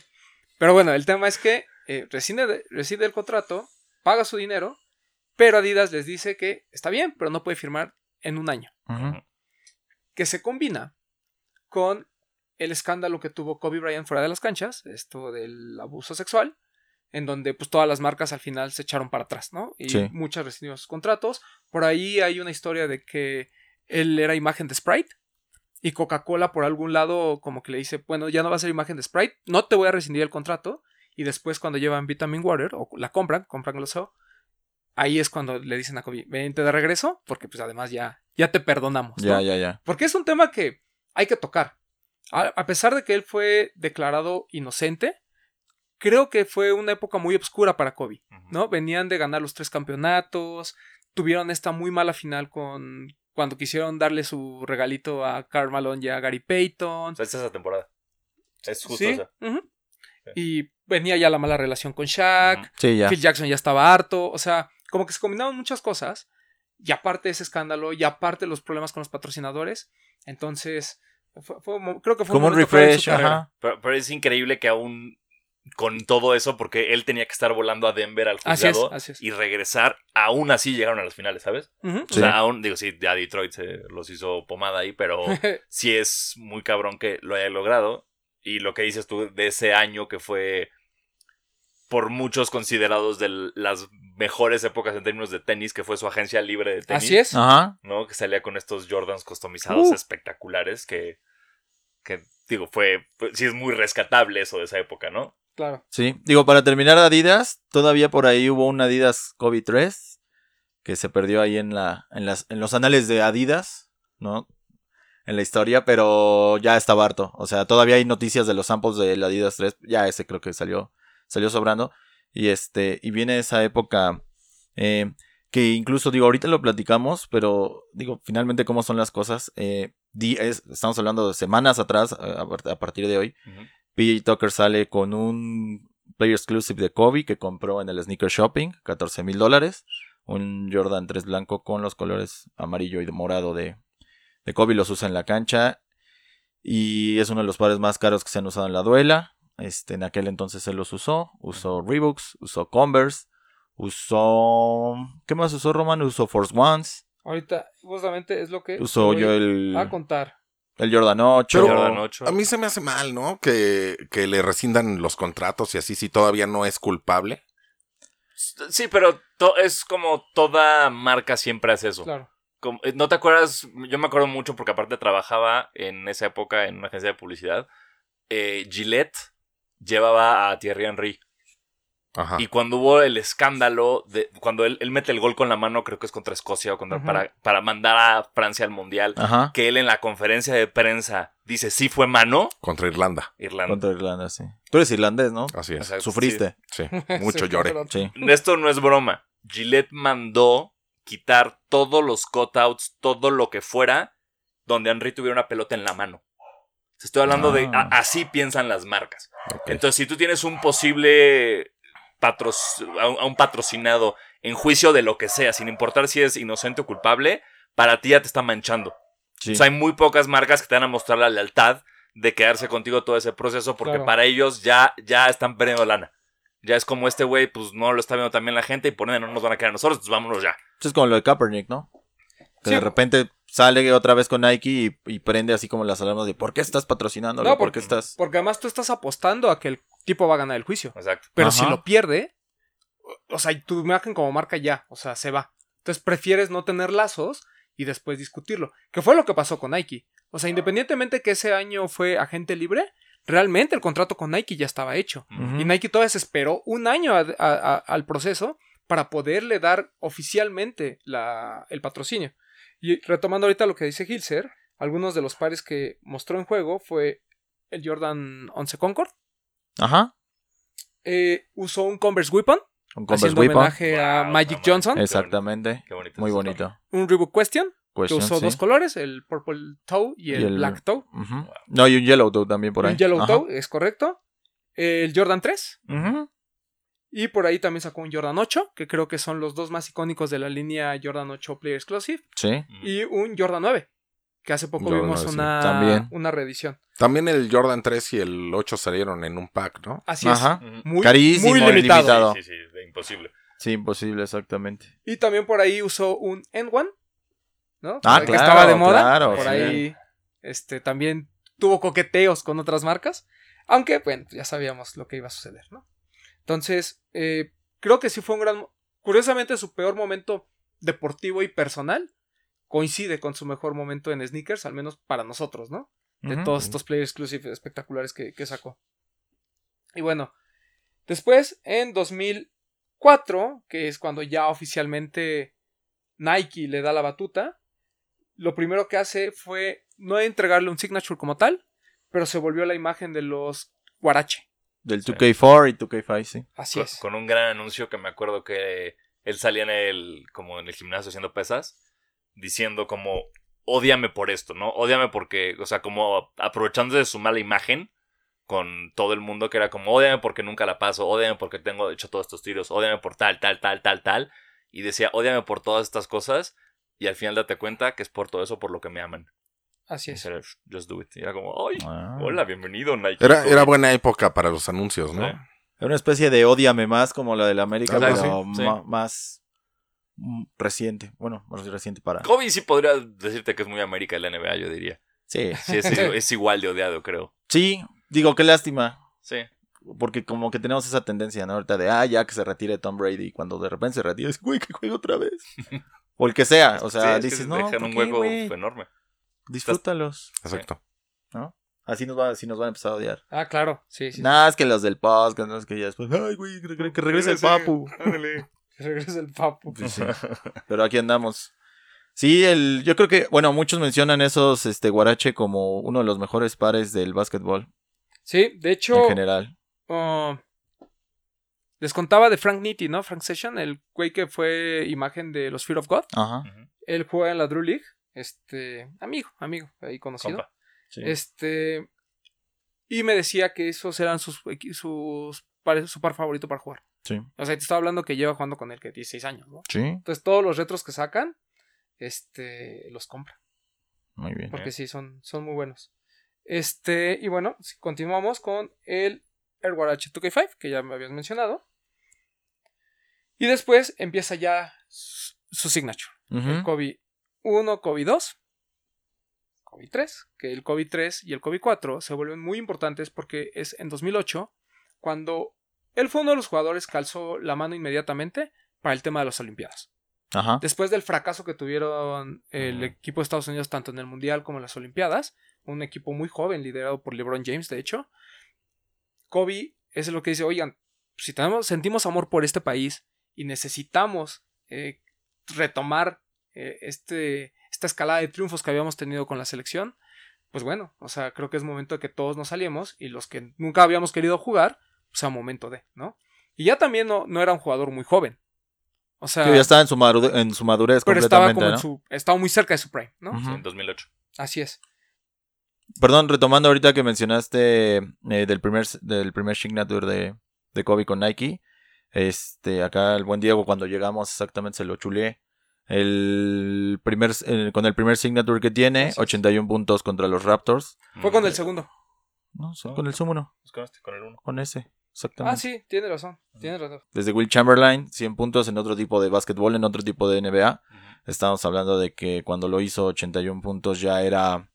Pero bueno, el tema es que eh, rescinde, rescinde el contrato, paga su dinero, pero Adidas les dice que está bien, pero no puede firmar en un año. Que se combina con el escándalo que tuvo Kobe Bryant fuera de las canchas, esto del abuso sexual, en donde pues todas las marcas al final se echaron para atrás, ¿no? Y Sí. muchas rescindieron sus contratos. Por ahí hay una historia de que él era imagen de Sprite y Coca-Cola por algún lado como que le dice, bueno, ya no va a ser imagen de Sprite, no te voy a rescindir el contrato. Y después cuando llevan Vitamin Water o la compran, compran Glosseo, ahí es cuando le dicen a Kobe, vente de regreso, porque pues además ya, ya te perdonamos. ¿no? Ya, ya, ya. Porque es un tema que hay que tocar. A, a pesar de que él fue declarado inocente, creo que fue una época muy oscura para Kobe. ¿no? Venían de ganar los tres campeonatos, tuvieron esta muy mala final con cuando quisieron darle su regalito a Karl Malone y a Gary Payton. O sea, es esa temporada. Es justo Sí, esa. Sí. Y venía ya la mala relación con Shaq. Sí, ya. Phil Jackson ya estaba harto, o sea, como que se combinaban muchas cosas, y aparte ese escándalo, y aparte los problemas con los patrocinadores, entonces, fue- fue creo que fue Como un su refresh, ajá. Pero, pero es increíble que aún con todo eso, porque él tenía que estar volando a Denver al Así es, juzgado así es. y regresar, aún así llegaron a las finales, ¿sabes? O Sí. sea, aún, digo, sí, ya Detroit se los hizo pomada ahí, pero [laughs] sí es muy cabrón que lo haya logrado. Y lo que dices tú de ese año que fue por muchos considerados de las mejores épocas en términos de tenis, que fue su agencia libre de tenis. Así es. Ajá. ¿no? Que salía con estos Jordans customizados Uh. espectaculares que, que, digo, fue, fue- sí es muy rescatable eso de esa época, ¿no? Claro. Sí. Digo, para terminar Adidas, todavía por ahí hubo un Adidas Kobe 3 que se perdió ahí en la en las en los anales de Adidas, ¿no? En la historia, pero ya estaba harto. O sea, todavía hay noticias de los samples del Adidas 3, ya ese creo que salió salió sobrando y este y viene esa época Eh, que incluso, digo, ahorita lo platicamos, pero digo, finalmente cómo son las cosas. Eh, estamos hablando de semanas atrás, a, partir de hoy. PJ Tucker sale con un Player Exclusive de Kobe que compró en el Sneaker Shopping, 14 mil dólares. Un Jordan 3 blanco con los colores amarillo y morado de, de Kobe. Los usa en la cancha. Y es uno de los pares más caros que se han usado en la duela. Este, en aquel entonces él los usó. Usó Reeboks, usó Converse, usó... ¿Qué más usó Roman? Usó Force Ones. Ahorita, justamente es lo que Usó yo el, a contar. El Jordan 8. Pero- Jordan 8. A mí se me hace mal, ¿no? Que, que le rescindan los contratos y así si todavía no es culpable. Sí, pero es como toda marca siempre hace eso. Claro. Como- eh, ¿No te acuerdas? Yo me acuerdo mucho porque aparte trabajaba en esa época en una agencia de publicidad. Eh, Gillette llevaba a Thierry Henry. Ajá. Y cuando hubo el escándalo, de, cuando él, él mete el gol con la mano, creo que es contra Escocia o contra, para, para mandar a Francia al Mundial, Ajá. que él en la conferencia de prensa dice, sí fue mano, Contra Irlanda. Irlanda. Contra Irlanda, sí. Tú eres irlandés, ¿no? Así es. Sufriste. [laughs] Sí. Mucho Sí, lloré. Sí. Esto no es broma. Gillette mandó quitar todos los cutouts, todo lo que fuera, donde Henry tuviera una pelota en la mano. Estoy hablando de... Ah. a- así piensan las marcas. Entonces, si tú tienes un posible patro- a un- patrocinado en juicio de lo que sea, sin importar si es inocente o culpable, para ti ya te está manchando. Sí. O sea, hay muy pocas marcas que te van a mostrar la lealtad de quedarse contigo todo ese proceso porque Claro. para ellos ya, ya están perdiendo lana. Ya es como este güey, pues no lo está viendo también la gente y por ende no nos van a quedar a nosotros, pues vámonos ya. Esto es como lo de Kaepernick, ¿no? Que Sí. de repente sale otra vez con Nike y, y prende así como las alarmas de ¿por qué estás patrocinándolo? No, ¿Por porque- qué estás...? Porque además tú estás apostando a que el tipo va a ganar el juicio. Exacto. Pero Ajá. si lo pierde, o sea, tu imagen como marca ya, o sea, se va. Entonces prefieres no tener lazos y después discutirlo. Que fue lo que pasó con Nike. O sea, independientemente que ese año fue agente libre, realmente el contrato con Nike ya estaba hecho. Y Nike todavía se esperó un año a- a- a- al proceso para poderle dar oficialmente la- el patrocinio. Y retomando ahorita lo que dice Hilser, algunos de los pares que mostró en juego fue el Jordan 11 Concord. Ajá. eh, usó un Converse Weapon, Un Converse haciendo Weapon. homenaje a Wow, Magic no Johnson. Exactamente. Qué bonito. Muy es bonito. Un Reebok Question, que usó sí. dos colores, el Purple Toe y el, Y el- Black Toe. Ujú. No, y un Yellow Toe también por ahí. Un Yellow Ajá. Toe, es correcto. El Jordan 3. Ujú. Y por ahí también sacó un Jordan 8, que creo que son los dos más icónicos de la línea Jordan 8 Player Exclusive. Sí. Mm. Y un Jordan 9, que hace poco Jordan vimos 9, sí. una, También. una reedición. También el Jordan 3 y el 8 salieron en un pack, ¿no? Así Ajá. Es. Muy, Carísimo, muy limitado. limitado. Sí, sí, sí, de imposible. Sí, imposible, exactamente. Y también por ahí usó un N1, ¿no? Ah, que claro, estaba de moda. claro, por sí. ahí este, también tuvo coqueteos con otras marcas. Aunque, bueno, ya sabíamos lo que iba a suceder, ¿no? Entonces, eh, creo que sí fue un gran... Curiosamente, su peor momento deportivo y personal coincide con su mejor momento en sneakers, al menos para nosotros, ¿no? De todos estos Player Exclusive espectaculares que, que sacó. Y bueno, después, en 2004, que es cuando ya oficialmente Nike le da la batuta, lo primero que hace fue no entregarle un signature como tal, pero se volvió la imagen de los Guarache. Del Sí. 2K4 y 2K5, sí. Así Con, es. con un gran anuncio que me acuerdo que él salía en el, como en el gimnasio haciendo pesas, diciendo como, ódiame por esto, ¿no? Ódiame porque, o sea, como aprovechándose de su mala imagen con todo el mundo, que era como, ódiame porque nunca la paso, ódiame porque tengo hecho todos estos tiros, ódiame por tal, tal, tal, tal, tal. Y decía, ódiame por todas estas cosas. Y al final date cuenta que es por todo eso por lo que me aman. Así es. era, Just do it. Y era como, ay, Ah. hola, bienvenido, Nike. Era, era buena época para los anuncios, ¿no? Sí. Era una especie de odiame más como la de la América, pero sí. más reciente. Bueno, más reciente para. Kobe sí podría decirte que es muy América de la NBA, yo diría. Sí. Sí, es, es igual de odiado, creo. Sí, digo, qué lástima. Sí. Porque como que tenemos esa tendencia, ¿no? Ahorita de, ah, ya que se retire Tom Brady. Y cuando de repente se retira, es, güey, que juegue otra vez. [laughs] o el que sea. O sea, Sí, es que dices, no, dejan ¿por un hueco güey? enorme. Disfrútalos. Exacto. Así nos, va, así nos van a empezar a odiar. Ah, claro. Sí, sí. Nada, es que los del podcast, no es que ya después, ay, güey, que, que regrese el papu. Regresa el papo. Pues sí. [laughs] Pero aquí andamos. Sí, el, yo creo que, bueno, muchos mencionan esos, este, Guarache como uno de los mejores pares del básquetbol Sí, de hecho, en general. ah, Les contaba de Frank Nitti, ¿no? Frank Session, el güey que fue imagen de los Fear of God. Ajá. Él juega en la Drew League. Este, amigo, amigo, ahí conocido. Compa. Sí. Este, y me decía que esos eran sus, sus par- su par favorito para jugar. Sí. O sea, te estaba hablando que lleva jugando con él que 16 años, ¿no? Sí. Entonces todos los retros que sacan, este, los compra. Muy bien. Porque sí, son, son muy buenos. Este, y bueno, continuamos con el Airwar H2K5, que ya me habías mencionado. Y después empieza ya su, su signature. Ujú. El COVID 1, COVID 2, COVID 3, que el COVID 3 y el COVID 4 se vuelven muy importantes porque es en 2008 cuando él fue uno de los jugadores que alzó la mano inmediatamente para el tema de las Olimpiadas. Ajá. Después del fracaso que tuvieron el equipo de Estados Unidos tanto en el Mundial como en las Olimpiadas, un equipo muy joven liderado por LeBron James, de hecho, Kobe es lo que dice, oigan, si tenemos, sentimos amor por este país y necesitamos eh, retomar eh, este, esta escalada de triunfos que habíamos tenido con la selección, pues bueno, o sea, creo que es momento de que todos nos saliemos y los que nunca habíamos querido jugar, pues sea momento de, ¿no? Y ya también no, no era un jugador muy joven. O sea, Sí, ya estaba en su, maru- en su madurez pero estaba completamente, como en ¿no? su. Estaba muy cerca de su prime, ¿no? En 2008. Así es. Perdón, retomando ahorita que mencionaste eh, del primer del primer signature de, de Kobe con Nike. Este, acá el buen Diego cuando llegamos exactamente se lo chuleé. El primer, el- con el primer signature que tiene, Así es. 81 puntos contra los Raptors. Fue con el segundo. No, sí, No. con el sumo no, Pues con este, con el uno. con ese, exactamente. Ah, sí, tiene razón. Tiene razón. Desde Will Chamberlain, 100 puntos en otro tipo de básquetbol, en otro tipo de NBA. Estamos hablando de que cuando lo hizo 81 puntos ya era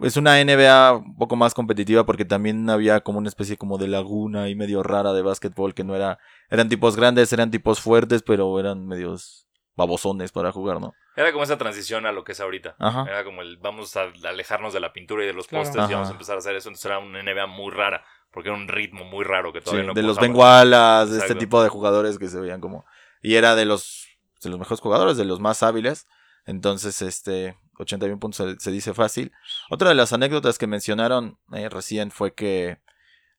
es una NBA un poco más competitiva porque también había como una especie como de laguna y medio rara de básquetbol que no era eran tipos grandes, eran tipos fuertes, pero eran medios babosones para jugar, ¿no? Era como esa transición a lo que es ahorita. Ajá. Era como el vamos a alejarnos de la pintura y de los Claro. postes y vamos a empezar a hacer eso. Entonces era una NBA muy rara. Porque era un ritmo muy raro que Sí, todavía no de los bengualas, de este tipo de jugadores que se veían como y era de los de los mejores jugadores, de los más hábiles. Entonces, este 81 puntos se, se dice fácil. Otra de las anécdotas que mencionaron eh, recién fue que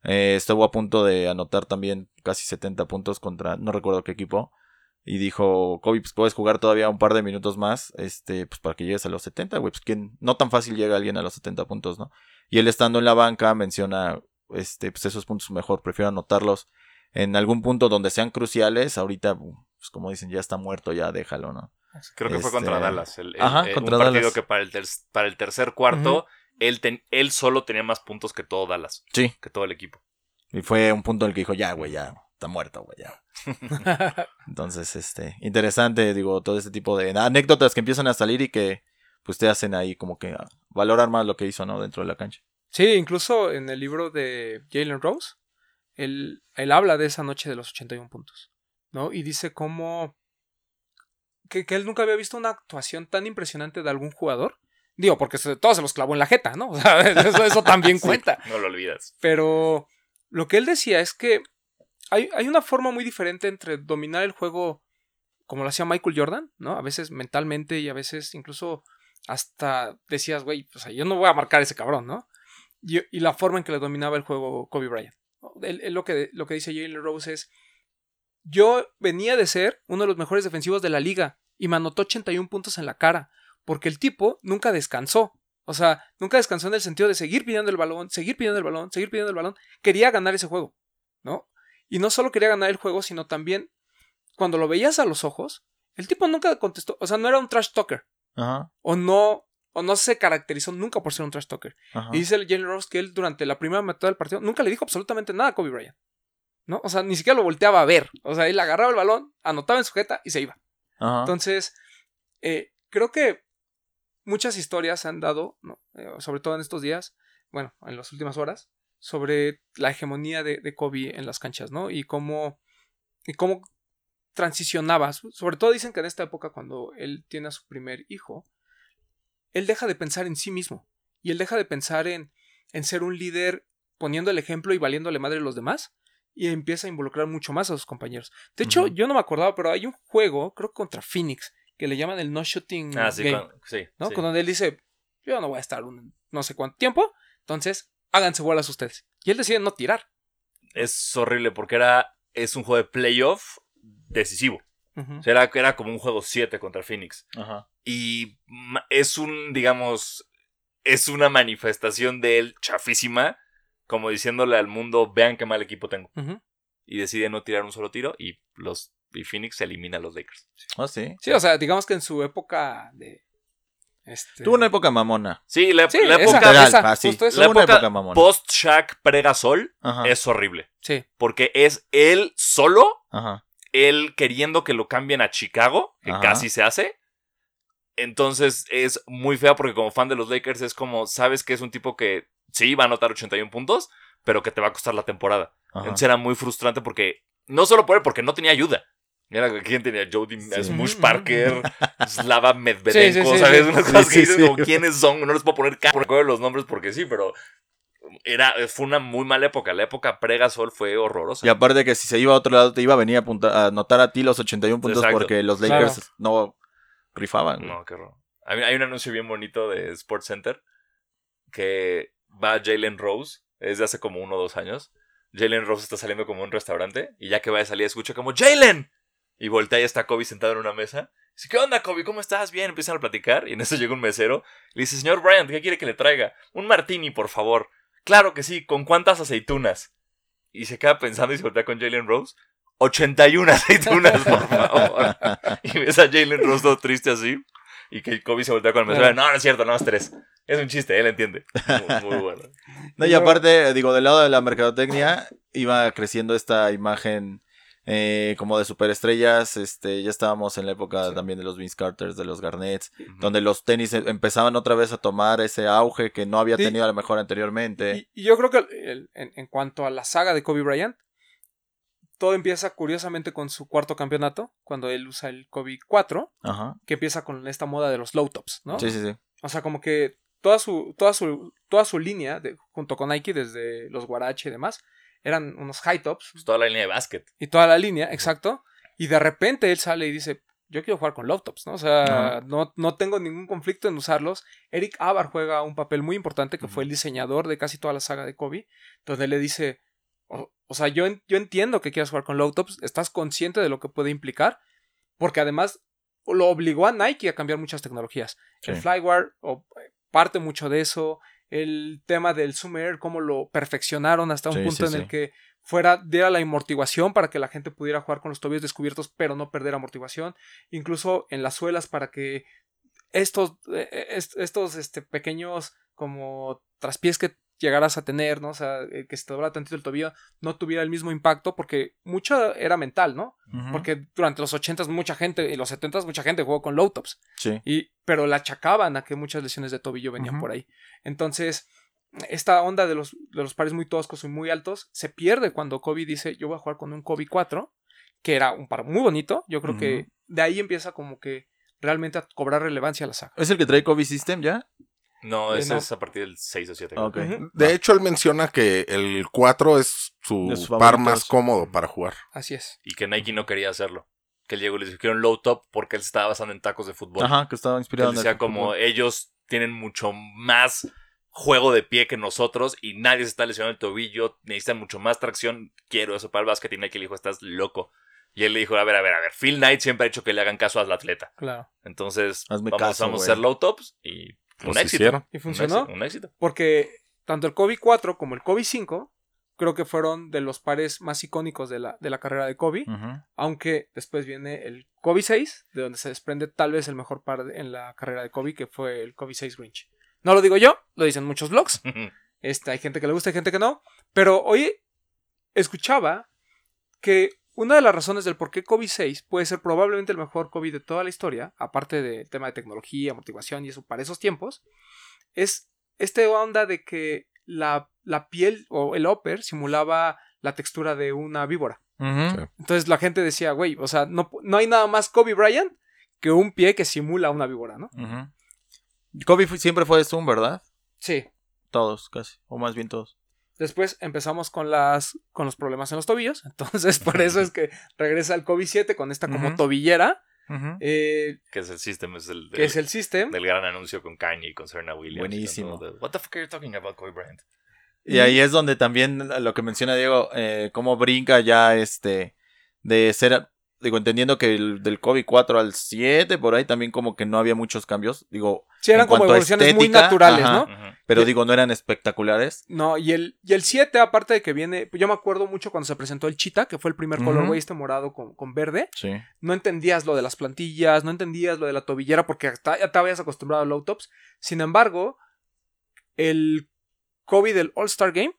eh, estuvo a punto de anotar también casi 70 puntos contra no recuerdo qué equipo y dijo, "Kobe, pues puedes jugar todavía un par de minutos más, este, pues para que llegues a los 70, güey, pues quién no tan fácil llega alguien a los 70 puntos, ¿no?" Y él estando en la banca menciona este, pues esos puntos mejor, prefiero anotarlos en algún punto donde sean cruciales. Ahorita, pues como dicen, ya está muerto, ya déjalo, ¿no? Creo que fue Este, contra Dallas. El, el- ajá, eh, contra un partido Dallas. que para el, ter- para el tercer cuarto, él, ten- él solo tenía más puntos que todo Dallas. Sí. Que todo el equipo. Y fue un punto en el que dijo, ya, güey, ya, está muerto, güey, ya. [laughs] Entonces, este, interesante, digo, todo este tipo de anécdotas que empiezan a salir y que, pues, te hacen ahí como que valorar más lo que hizo, ¿no? Dentro de la cancha. Sí, incluso en el libro de Jalen Rose, él, él habla de esa noche de los 81 puntos, ¿no? Y dice cómo... Que, que él nunca había visto una actuación tan impresionante de algún jugador. Digo, porque se, todo se los clavó en la jeta, ¿no? [laughs] O sea, eso, eso también [laughs] cuenta. No lo olvidas. Pero lo que él decía es que hay, hay una forma muy diferente entre dominar el juego como lo hacía Michael Jordan, ¿no? A veces mentalmente y a veces incluso hasta decías, güey, sea, yo no voy a marcar a ese cabrón, ¿no? Y, y la forma en que le dominaba el juego Kobe Bryant. lo, que, lo que dice Jalen Rose es, yo venía de ser uno de los mejores defensivos de la liga y me anotó 81 puntos en la cara, porque el tipo nunca descansó. O sea, nunca descansó en el sentido de seguir pidiendo el balón, seguir pidiendo el balón, seguir pidiendo el balón. Quería ganar ese juego, ¿no? Y no solo quería ganar el juego, sino también cuando lo veías a los ojos, el tipo nunca contestó, o sea, no era un trash talker, Ajá, o no, o no se caracterizó nunca por ser un trash talker. ajá. Y dice Jalen Rose que él durante la primera mitad del partido nunca le dijo absolutamente nada a Kobe Bryant. ¿No? O sea, ni siquiera lo volteaba a ver. O sea, él agarraba el balón, anotaba en sujeta y se iba. Ajá. Entonces, eh, creo que muchas historias se han dado, ¿no? Eh, sobre todo en estos días, bueno, en las últimas horas, sobre la hegemonía de, de Kobe en las canchas, ¿no? Y cómo, y cómo transicionaba. Sobre todo dicen que en esta época, cuando él tiene a su primer hijo, él deja de pensar en sí mismo. Y él deja de pensar en, en ser un líder poniendo el ejemplo y valiéndole madre a los demás. Y empieza a involucrar mucho más a sus compañeros. De hecho, yo no me acordaba, pero hay un juego, creo que contra Phoenix, que le llaman el no shooting Ah, sí, game. con- sí. ¿no? sí. Con donde él dice, yo no voy a estar un no sé cuánto tiempo, entonces háganse bolas ustedes. Y él decide no tirar. Es horrible porque era es un juego de playoff decisivo. Ujú. O sea, era, era como un juego 7 contra Phoenix. Ajá. Y ma- es un, digamos, es una manifestación de él chafísima, como diciéndole al mundo, vean qué mal equipo tengo. Y decide no tirar un solo tiro y los y Phoenix elimina a los Lakers. Ah, sí. Sí, o sea, digamos que en su época de. Este... Tuvo una época mamona. Sí, la, Sí, la esa, época, Literal, esa, así. justo eso. la Tuvo una época época mamona. post-Shaq pre-Gasol Ajá. es horrible. Sí. Porque es él solo, Ajá. Él queriendo que lo cambien a Chicago, que Ajá. casi se hace. Entonces es muy fea porque como fan de los Lakers es como, sabes que es un tipo que sí va a anotar 81 puntos, pero que te va a costar la temporada. Ajá. Entonces era muy frustrante porque, no solo por él, porque no tenía ayuda. Era quién tenía Jody Sí. Smush Parker, [laughs] Slava Medvedenko, Sí, sí, sí, ¿sabes? Unas cosas que como quiénes son, no les puedo poner cara, recuerdo los nombres porque sí, pero era, fue una muy mala época. La época pre-Gasol fue horrorosa. Y aparte que si se iba a otro lado te iba a venir a, apuntar, a anotar a ti los 81 puntos Exacto. porque los Claro. Lakers no rifaban. No, qué horror. Hay, hay un anuncio bien bonito de Sports Center que va Jalen Rose, es de hace como uno o dos años. Jalen Rose está saliendo como a un restaurante y ya que va a salir escucha como ¡Jalen! Y voltea y está Kobe sentado en una mesa. Dice, ¿qué onda, Kobe? ¿Cómo estás? Bien, empiezan a platicar. Y en eso llega un mesero. Le dice, señor Bryant, ¿qué quiere que le traiga? Un martini, por favor. Claro que sí, ¿con cuántas aceitunas? Y se queda pensando y se voltea con Jalen Rose. 81 [laughs] aceitunas, por favor. Y ves a Jalen Rose todo triste así. Y que Kobe se voltea con el mesero. No, no es cierto, no es tres. Es un chiste, él entiende. Muy, muy bueno. [laughs] No, y aparte, digo, del lado de la mercadotecnia iba creciendo esta imagen eh, como de superestrellas. Este, ya estábamos en la época Sí. también de los Vince Carters, de los Garnets, donde los tenis em- empezaban otra vez a tomar ese auge que no había Sí. tenido a lo mejor anteriormente. Y, y yo creo que el- en, en cuanto a la saga de Kobe Bryant, todo empieza curiosamente con su cuarto campeonato, cuando él usa el Kobe 4, Ajá. que empieza con esta moda de los low tops, ¿no? Sí, sí, sí. O sea, como que toda su, toda su, toda su línea, de- junto con Nike, desde los Guarache y demás, eran unos high tops Pues toda la línea de básquet. y toda la línea, exacto. Y de repente él sale y dice, yo quiero jugar con low tops, ¿no? O sea, no, no tengo ningún conflicto en usarlos. Eric Avar juega un papel muy importante, que fue el diseñador de casi toda la saga de Kobe, donde le dice, o, o sea, yo, yo entiendo que quieras jugar con low tops, estás consciente de lo que puede implicar, porque además lo obligó a Nike a cambiar muchas tecnologías. El. Flywire o, eh, parte mucho de eso. El tema del Sumer, cómo lo perfeccionaron hasta un Sí, punto sí, en sí. el que fuera, diera la amortiguación para que la gente pudiera jugar con los tobillos descubiertos, pero no perder amortiguación. Incluso en las suelas para que estos, eh, eh, est- estos este, pequeños como traspiés que llegaras a tener, ¿no? O sea, eh, que se te doblara tantito el tobillo, no tuviera el mismo impacto, porque mucho era mental, ¿no? Porque durante los 80s mucha gente, y los 70s mucha gente jugó con low tops. Sí. Y, pero la achacaban a que muchas lesiones de tobillo venían por ahí. Entonces, esta onda de los, de los pares muy toscos y muy altos se pierde cuando Kobe dice, yo voy a jugar con un Kobe 4, que era un par muy bonito. Yo creo que de ahí empieza como que realmente a cobrar relevancia la saga. ¿Es el que trae Kobe System ya? No, Eh, ese no. es a partir del 6 o 7. Ok. Ujú. De hecho, él menciona que el 4 es su par más cómodo para jugar. Así es. Y que Nike no quería hacerlo. Que él llegó y le dijo, quiero un low top porque él se estaba basando en tacos de fútbol. Ajá, que estaba Que inspirado él en el decía como fútbol. ellos tienen mucho más juego de pie que nosotros y nadie se está lesionando el tobillo, necesitan mucho más tracción, quiero eso para el básquet y Nike le dijo, estás loco. Y él le dijo, a ver, a ver, a ver, Phil Knight siempre ha dicho que le hagan caso al atleta. Claro. Entonces, Hazme vamos, caso, vamos a hacer low tops y un Los éxito. hicieron. Y Un funcionó. éxito, Un éxito. Porque tanto el Kobe 4 como el Kobe 5 creo que fueron de los pares más icónicos de la, de la carrera de Kobe. Aunque después viene el Kobe 6, de donde se desprende tal vez el mejor par de- en la carrera de Kobe, que fue el Kobe 6 Grinch. No lo digo yo, lo dicen muchos blogs. [laughs] Este, hay gente que le gusta, hay gente que no. Pero hoy escuchaba que una de las razones del por qué Kobe 6 puede ser probablemente el mejor Kobe de toda la historia, aparte del tema de tecnología, motivación y eso para esos tiempos, es esta onda de que la, la piel o el upper simulaba la textura de una víbora. Entonces la gente decía, güey, o sea, no, no hay nada más Kobe Bryant que un pie que simula una víbora, ¿no? Kobe siempre fue Zoom, ¿verdad? Sí. Todos, casi. O más bien todos. Después empezamos con las con los problemas en los tobillos. [laughs] Entonces, por eso es que regresa el Kobe 7 con esta como tobillera, eh, que es el sistema, es el, que es el System. del gran anuncio con Kanye y con Serena Williams. Buenísimo. What the fuck are you talking about, Kobe Bryant? Y ahí es donde también lo que menciona Diego, eh, cómo brinca ya este de ser, digo, entendiendo que el, del COVID 4 al 7, por ahí también como que no había muchos cambios. Digo, Sí, eran en como cuanto a evoluciones muy estética, naturales, ajá. ¿no? Pero Y- digo, no eran espectaculares. No, y el, y el 7, aparte de que viene, yo me acuerdo mucho cuando se presentó el Cheetah, que fue el primer Ujú. colorway este morado con, con verde. Sí. No entendías lo de las plantillas, no entendías lo de la tobillera porque hasta- ya te habías acostumbrado a low tops. Sin embargo, el Kobe del All-Star Game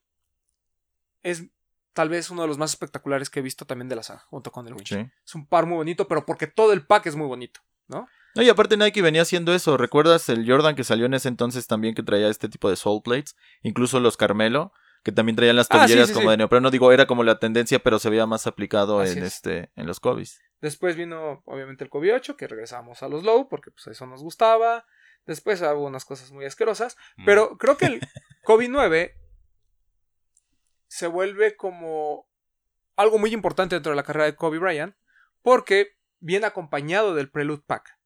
es tal vez uno de los más espectaculares que he visto también de la saga, junto con el Winch. Sí. Es un par muy bonito, pero porque todo el pack es muy bonito, ¿no? No, y aparte Nike venía haciendo eso. ¿Recuerdas el Jordan que salió en ese entonces también que traía este tipo de soul plates? Incluso los Carmelo, que también traían las Ah, sí, tobilleras sí, como de neopreno. Digo, era como la tendencia, pero se veía más aplicado Así en es. este en los Kobe's. Después vino, obviamente, el Kobe 8, que regresamos a los low, porque pues eso nos gustaba. Después hubo unas cosas muy asquerosas. Mm. Pero creo que el [laughs] Kobe 9 se vuelve como algo muy importante dentro de la carrera de Kobe Bryant, porque viene acompañado del Prelude Pack.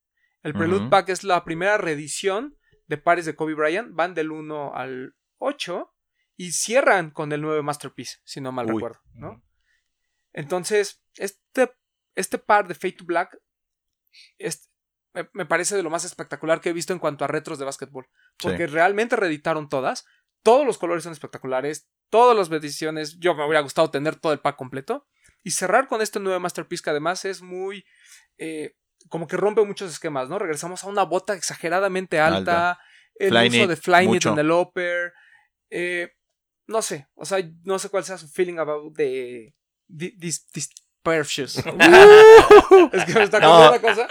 El Prelude. Pack es la primera reedición de pares de Kobe Bryant, van del 1 al 8 y cierran con el 9 Masterpiece, si no mal Uy. recuerdo, ¿no? Entonces, este, este par de Fade to Black es- me, me parece de lo más espectacular que he visto en cuanto a retros de básquetbol. Sí. Porque realmente reeditaron todas. Todos los colores son espectaculares. Todas las ediciones. Yo me hubiera gustado tener todo el pack completo. Y cerrar con este nuevo Masterpiece que además es muy. eh, como que rompe muchos esquemas, ¿no? Regresamos a una bota exageradamente alta. Alta. El Fly uso knit, de Flyknit en el upper. eh, no sé. O sea, no sé cuál sea su feeling about the. the- This, this pair of shoes. es que me está No. contando una cosa.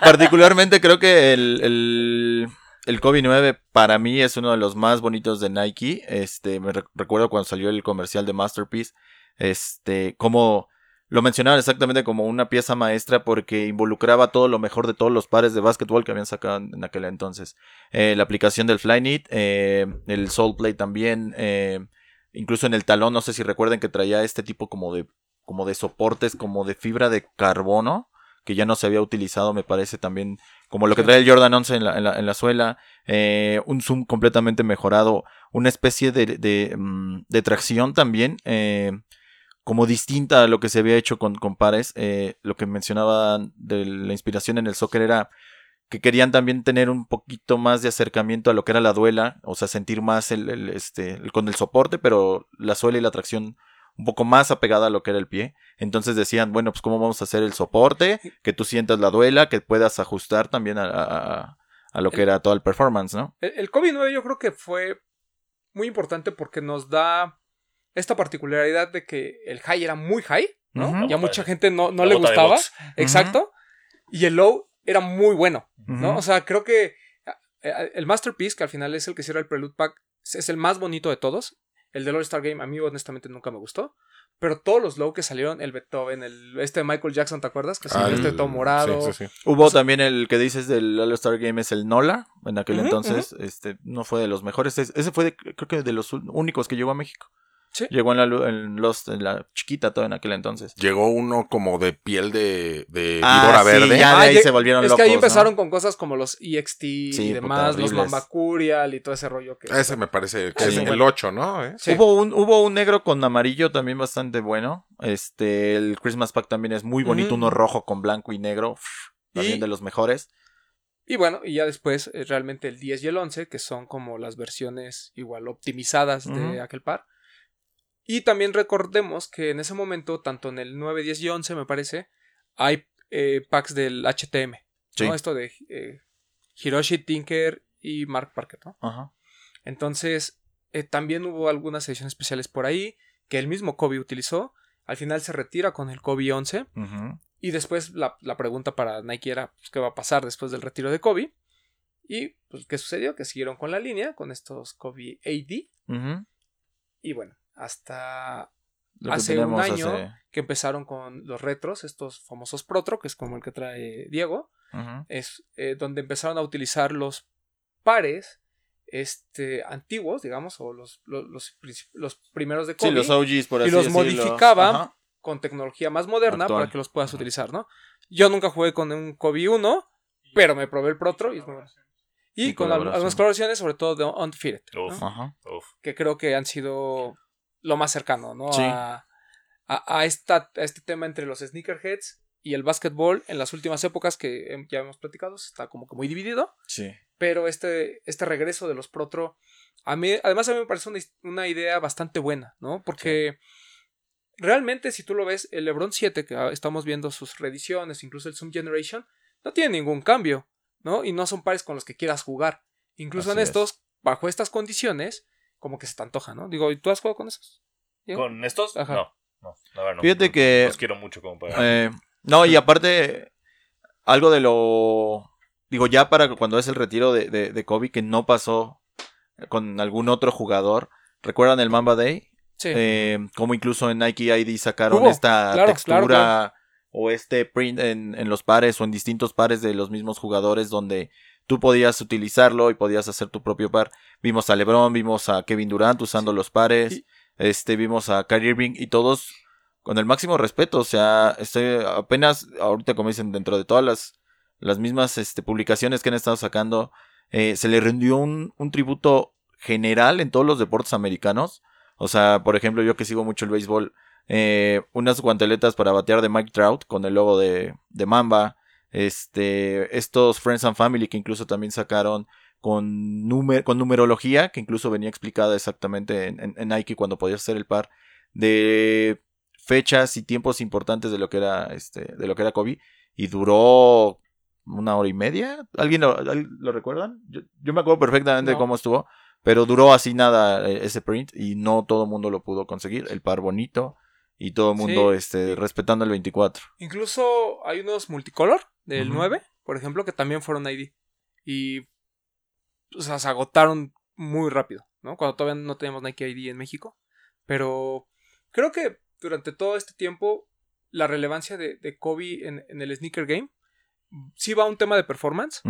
Particularmente creo que el, el, el Kobe 9 para mí es uno de los más bonitos de Nike. Este, me re- recuerdo cuando salió el comercial de Masterpiece. Este, como lo mencionaban exactamente como una pieza maestra porque involucraba todo lo mejor de todos los pares de básquetbol que habían sacado en aquel entonces. Eh, la aplicación del Flyknit, eh, el Soul Play también, eh, incluso en el talón, no sé si recuerden que traía este tipo como de, como de soportes, como de fibra de carbono que ya no se había utilizado, me parece también, como lo que trae el Jordan 11 en la, en la, en la suela, eh, un zoom completamente mejorado, una especie de, de, mm, de tracción también, eh, como distinta a lo que se había hecho con, con pares, eh, lo que mencionaba de la inspiración en el soccer era que querían también tener un poquito más de acercamiento a lo que era la duela, o sea, sentir más el, el, este, el- con el soporte, pero la suela y la tracción un poco más apegada a lo que era el pie. Entonces decían, bueno, pues cómo vamos a hacer el soporte, que tú sientas la duela, que puedas ajustar también a, a- a lo que era todo el performance, ¿no? El, el COVID-9 yo creo que fue muy importante porque nos da esta particularidad de que el high era muy high, ¿no? Ujú. Ya mucha gente no, no le gustaba. Exacto. Y el low era muy bueno, ¿no? O sea, creo que eh, el Masterpiece, que al final es el que cierra el Prelude Pack, es el más bonito de todos. El del All-Star Game a mí honestamente nunca me gustó. Pero todos los low que salieron, el Beethoven, el este de Michael Jackson, ¿te acuerdas? Que salió Ah, este todo morado. sí, sí, sí. Hubo también el que dices del All-Star Game es el Nola, en aquel entonces, este, no fue de los mejores, es- ese fue de- creo que de los únicos que llegó a México. Sí. Llegó en la, lu- en los, en la chiquita todo en aquel entonces. Llegó uno como de piel de, de Ah, víbora sí, verde. ya. de ahí se volvieron Es que ahí locos, ¿no? empezaron con cosas como los EXT y demás, los. Mambacurial y todo ese rollo que. Ese me parece que Sí. es el Bueno. 8, ¿no? ¿Eh? Sí. Hubo, un, hubo un negro con amarillo también bastante bueno. Este, el Christmas Pack también es muy bonito, uno rojo con blanco y negro. uf, También Y- de los mejores. Y bueno, y ya después eh, realmente el 10 y el 11, que son como las versiones igual optimizadas de aquel par. Y también recordemos que en ese momento, tanto en el 9, 10 y 11, me parece, hay eh, packs del HTM. Sí. ¿no? Esto de eh, Hiroshi Tinker y Mark Parker, ¿no? Ajá. Entonces, eh, también hubo algunas ediciones especiales por ahí que el mismo Kobe utilizó. Al final se retira con el Kobe 11. Ujú. Y después la, la pregunta para Nike era pues, qué va a pasar después del retiro de Kobe. Y pues, ¿qué sucedió? Que siguieron con la línea, con estos Kobe AD. Ujú. Y bueno, hasta Hace un año- hace- que empezaron con los retros, estos famosos Protro, que es como el que trae Diego, es eh, donde empezaron a utilizar los pares este, antiguos, digamos, o los, los, los, los primeros de Kobe. Sí, los OGs, por y así los decirlo. modificaba. Ajá. con tecnología más moderna Actual. para que los puedas utilizar, ¿no? Yo nunca jugué con un Kobe 1, pero me probé el Protro y es muy bueno. Y, Y con algunas colaboraciones, sobre todo de Undefeated, ¿no? Uf, Ajá. uf. que creo que han sido lo más cercano, ¿no? Sí. A, a- a esta, a este tema entre los sneakerheads y el básquetbol en las últimas épocas que ya hemos platicado, está como que muy dividido, Sí. pero este, este regreso de los Protro, a mí, además a mí me parece una, una idea bastante buena, ¿no? Porque realmente si tú lo ves, el LeBron 7, que estamos viendo sus reediciones, incluso el Zoom Generation, no tiene ningún cambio, ¿no? Y no son pares con los que quieras jugar. Incluso en es. estos, bajo estas condiciones, como que se te antoja, ¿no? Digo, ¿y tú has jugado con esos? ¿Con estos? Ajá. No. No, la verdad no. Fíjate No, que- Los quiero mucho como para. Eh, no, y aparte, algo de lo. Digo, ya para cuando es el retiro de, de, de Kobe, que no pasó con algún otro jugador. ¿Recuerdan el Mamba Day? Sí. Eh, como incluso en Nike ID sacaron Hubo, esta claro, textura claro, claro. o este print en, en los pares o en distintos pares de los mismos jugadores donde tú podías utilizarlo y podías hacer tu propio par. Vimos a LeBron, vimos a Kevin Durant usando los pares, Y- este vimos a Kyrie Irving y todos con el máximo respeto, o sea, estoy apenas ahorita como dicen dentro de todas las las mismas este, publicaciones que han estado sacando eh, se le rindió un, un tributo general en todos los deportes americanos. O sea, por ejemplo, yo que sigo mucho el béisbol, eh, unas guanteletas para batear de Mike Trout con el logo de, de Mamba. Este, estos Friends and Family que incluso también sacaron con, numer con numerología, que incluso venía explicada exactamente en, en- en Nike cuando podías hacer el par, de fechas y tiempos importantes de lo que era este, de lo que era Kobe. Y duró una hora y media. ¿Alguien lo, lo recuerdan? Yo, yo me acuerdo perfectamente de cómo estuvo. Pero duró así nada eh, ese print y no todo el mundo lo pudo conseguir. El par bonito y todo el mundo Sí. este, respetando el 24. Incluso hay unos multicolor del Ujú. 9, por ejemplo, que también fueron ID. Y o sea, se agotaron muy rápido, ¿no? Cuando todavía no teníamos Nike ID en México. Pero creo que durante todo este tiempo la relevancia de, de Kobe en, en el sneaker game sí va a un tema de performance,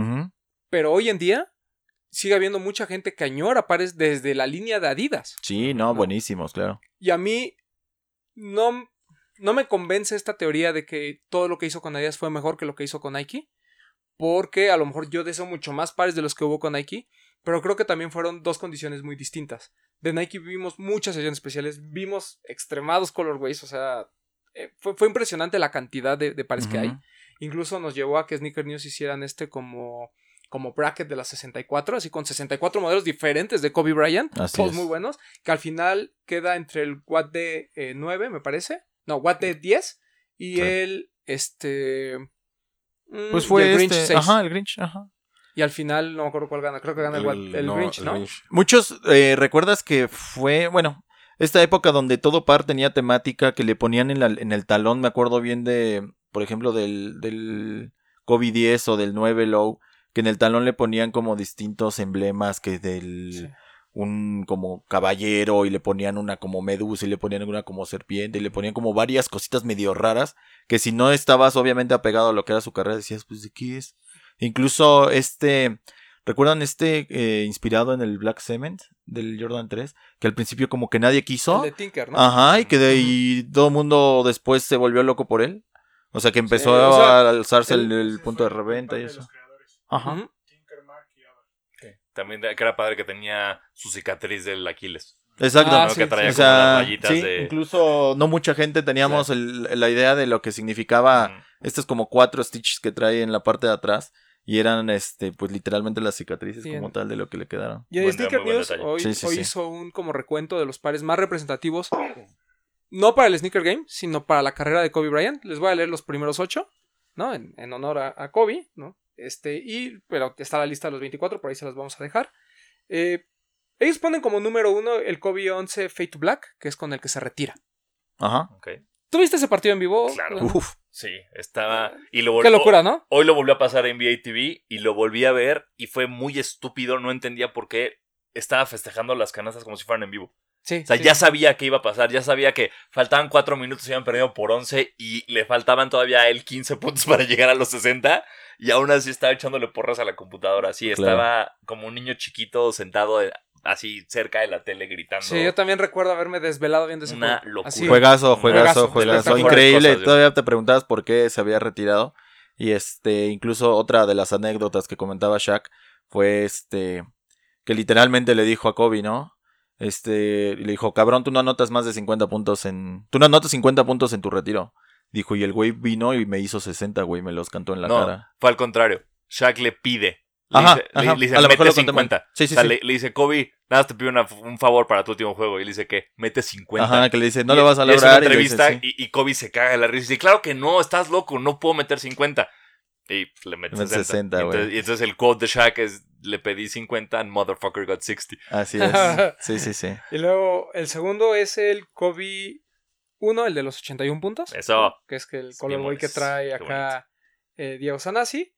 pero hoy en día sigue habiendo mucha gente que añora pares desde la línea de Adidas. Sí, no, buenísimos, claro. Y a mí no, no me convence esta teoría de que todo lo que hizo con Adidas fue mejor que lo que hizo con Nike. Porque a lo mejor yo deseo mucho más pares de los que hubo con Nike. Pero creo que también fueron dos condiciones muy distintas. De Nike vimos muchas sesiones especiales. Vimos extremados colorways. O sea, eh, fue, fue impresionante la cantidad de, de pares que hay. Incluso nos llevó a que Sneaker News hicieran este como, como bracket de las 64, así con 64 modelos diferentes de Kobe Bryant, Así todos es. muy buenos, que al final queda entre el Watt de 9, me parece, no, Watt de 10 y Sí. el, este... mm, Pues y fue el Grinch este, 6. ajá, el Grinch, ajá. Y al final, no me acuerdo cuál gana, creo que gana el, Watt- el Grinch, ¿no? Muchos, eh, ¿recuerdas que fue, bueno, esta época donde todo par tenía temática que le ponían en, la- en el talón, me acuerdo bien de, por ejemplo, del, del Kobe 10 o del 9 Low, que en el talón le ponían como distintos emblemas que del... Sí. Un como caballero y le ponían una como medusa y le ponían una como serpiente y le ponían como varias cositas medio raras que si no estabas obviamente apegado a lo que era su carrera decías pues de qué es incluso este recuerdan este eh, inspirado en el Black Cement del Jordan 3 que al principio como que nadie quiso. El de Tinker, ¿no? ajá y que de ahí todo el mundo después se volvió loco por él. O sea que empezó Sí, o sea, a alzarse el, el- el punto de reventa y eso. ajá. También que era padre que tenía su cicatriz del Aquiles. exacto Ah, ¿no? sí, que traía O como sea, unas rayitas sí, de. incluso no mucha gente teníamos el- la idea de lo que significaba Mm. estos como cuatro stitches que trae en la parte de atrás y eran este pues literalmente las cicatrices como tal de lo que le quedaron. Y News hoy, Sí, sí, hoy sí. hizo un como recuento de los pares más representativos, no para el Sneaker Game, sino para la carrera de Kobe Bryant. Les voy a leer los primeros ocho, ¿no? En, en honor a, a Kobe, ¿no? Este, y, pero está la lista de los 24, por ahí se las vamos a dejar. Eh, ellos ponen como número uno el Kobe 11 Fade to Black, que es con el que se retira. Ajá. Ok. ¿Tú viste ese partido en vivo? Claro. Uf. Sí, estaba. Y lo Qué volvió- locura, ¿no? Hoy lo volvió a pasar en NBA TV y lo volví a ver y fue muy estúpido. No entendía por qué estaba festejando las canastas como si fueran en vivo. Sí. O sea, sí. ya sabía que iba a pasar, ya sabía que faltaban cuatro minutos y habían perdido por 11 y le faltaban todavía a él 15 puntos [laughs] para llegar a los 60 y aún así estaba echándole porras a la computadora. Sí, Claro. estaba como un niño chiquito sentado eh, así cerca de la tele gritando. Sí, yo también recuerdo haberme desvelado viendo ese Una juego. locura. Así. Juegazo, juegazo, Juegazo. Increíble. Cosas. Todavía te preguntabas por qué se había retirado. Y este, incluso otra de las anécdotas que comentaba Shaq fue este que literalmente le dijo a Kobe, ¿no? Este, le dijo, cabrón, tú no anotas más de 50 puntos en... Tú no anotas 50 puntos en tu retiro. Dijo, y el güey vino y me hizo 60, güey, me los cantó en la no, cara. fue al contrario. Shaq le pide. Le Ajá, dice, le- ajá. le dice, A lo mete mejor lo conté mal. 50. Sí, sí, O sea, sí. Le, le dice, Kobe, nada más te pido una- un favor para tu último juego. Y le dice que mete 50. Ajá, que le dice, no Y- lo vas a es lograr. y le dice, entrevista "Sí". y, y Kobe se caga de la risa y dice, claro que no, estás loco, no puedo meter 50. Y le mete Le mete 60. 60, y, entonces, güey. y entonces el quote de Shaq es, le pedí 50 and motherfucker got 60. Así [laughs] es. Sí, sí, sí. Y luego el segundo es el Kobe 1, el de los 81 puntos. Eso. Que es que el Es colorway que trae acá eh, Diego Sanasi.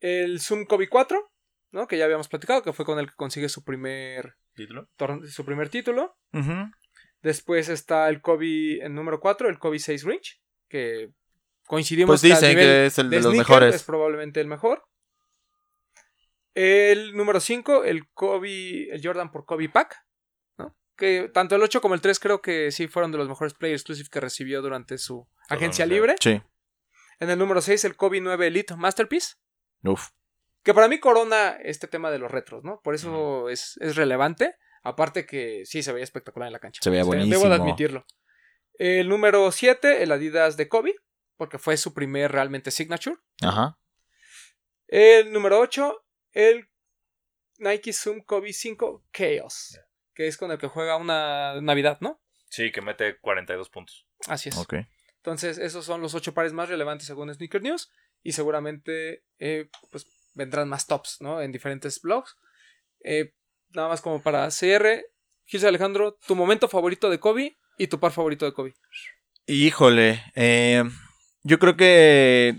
El Zoom Kobe 4, ¿no? Que ya habíamos platicado, que fue con el que consigue su primer, ¿Título? su primer título. Después está el Kobe en número 4, el Kobe 6 Rinch, que coincidimos Pues dicen nivel que es el de, los sneaker mejores. Es probablemente el mejor. El número 5, el Kobe, el Jordan por Kobe Pack. Que tanto el 8 como el 3 creo que sí fueron de los mejores Play Exclusive que recibió durante su agencia libre. Sí. En el número 6, el Kobe 9 Elite Masterpiece. Uf. Que para mí corona este tema de los retros, ¿no? Por eso es, es relevante. Aparte que sí se veía espectacular en la cancha. Se veía Debo de buenísimo. admitirlo. El número 7, el Adidas de Kobe. Porque fue su primer realmente signature. Ajá. El número 8, el Nike Zoom Kobe 5 Chaos. Que es con el que juega una Navidad, ¿no? Sí, que mete 42 puntos. Así es. Ok. Entonces, esos son los ocho pares más relevantes según Sneaker News. Y seguramente, eh, pues, vendrán más tops, ¿no? En diferentes blogs. Eh, nada más como para CR. Gilles Alejandro, tu momento favorito de Kobe y tu par favorito de Kobe. Híjole, eh, yo creo que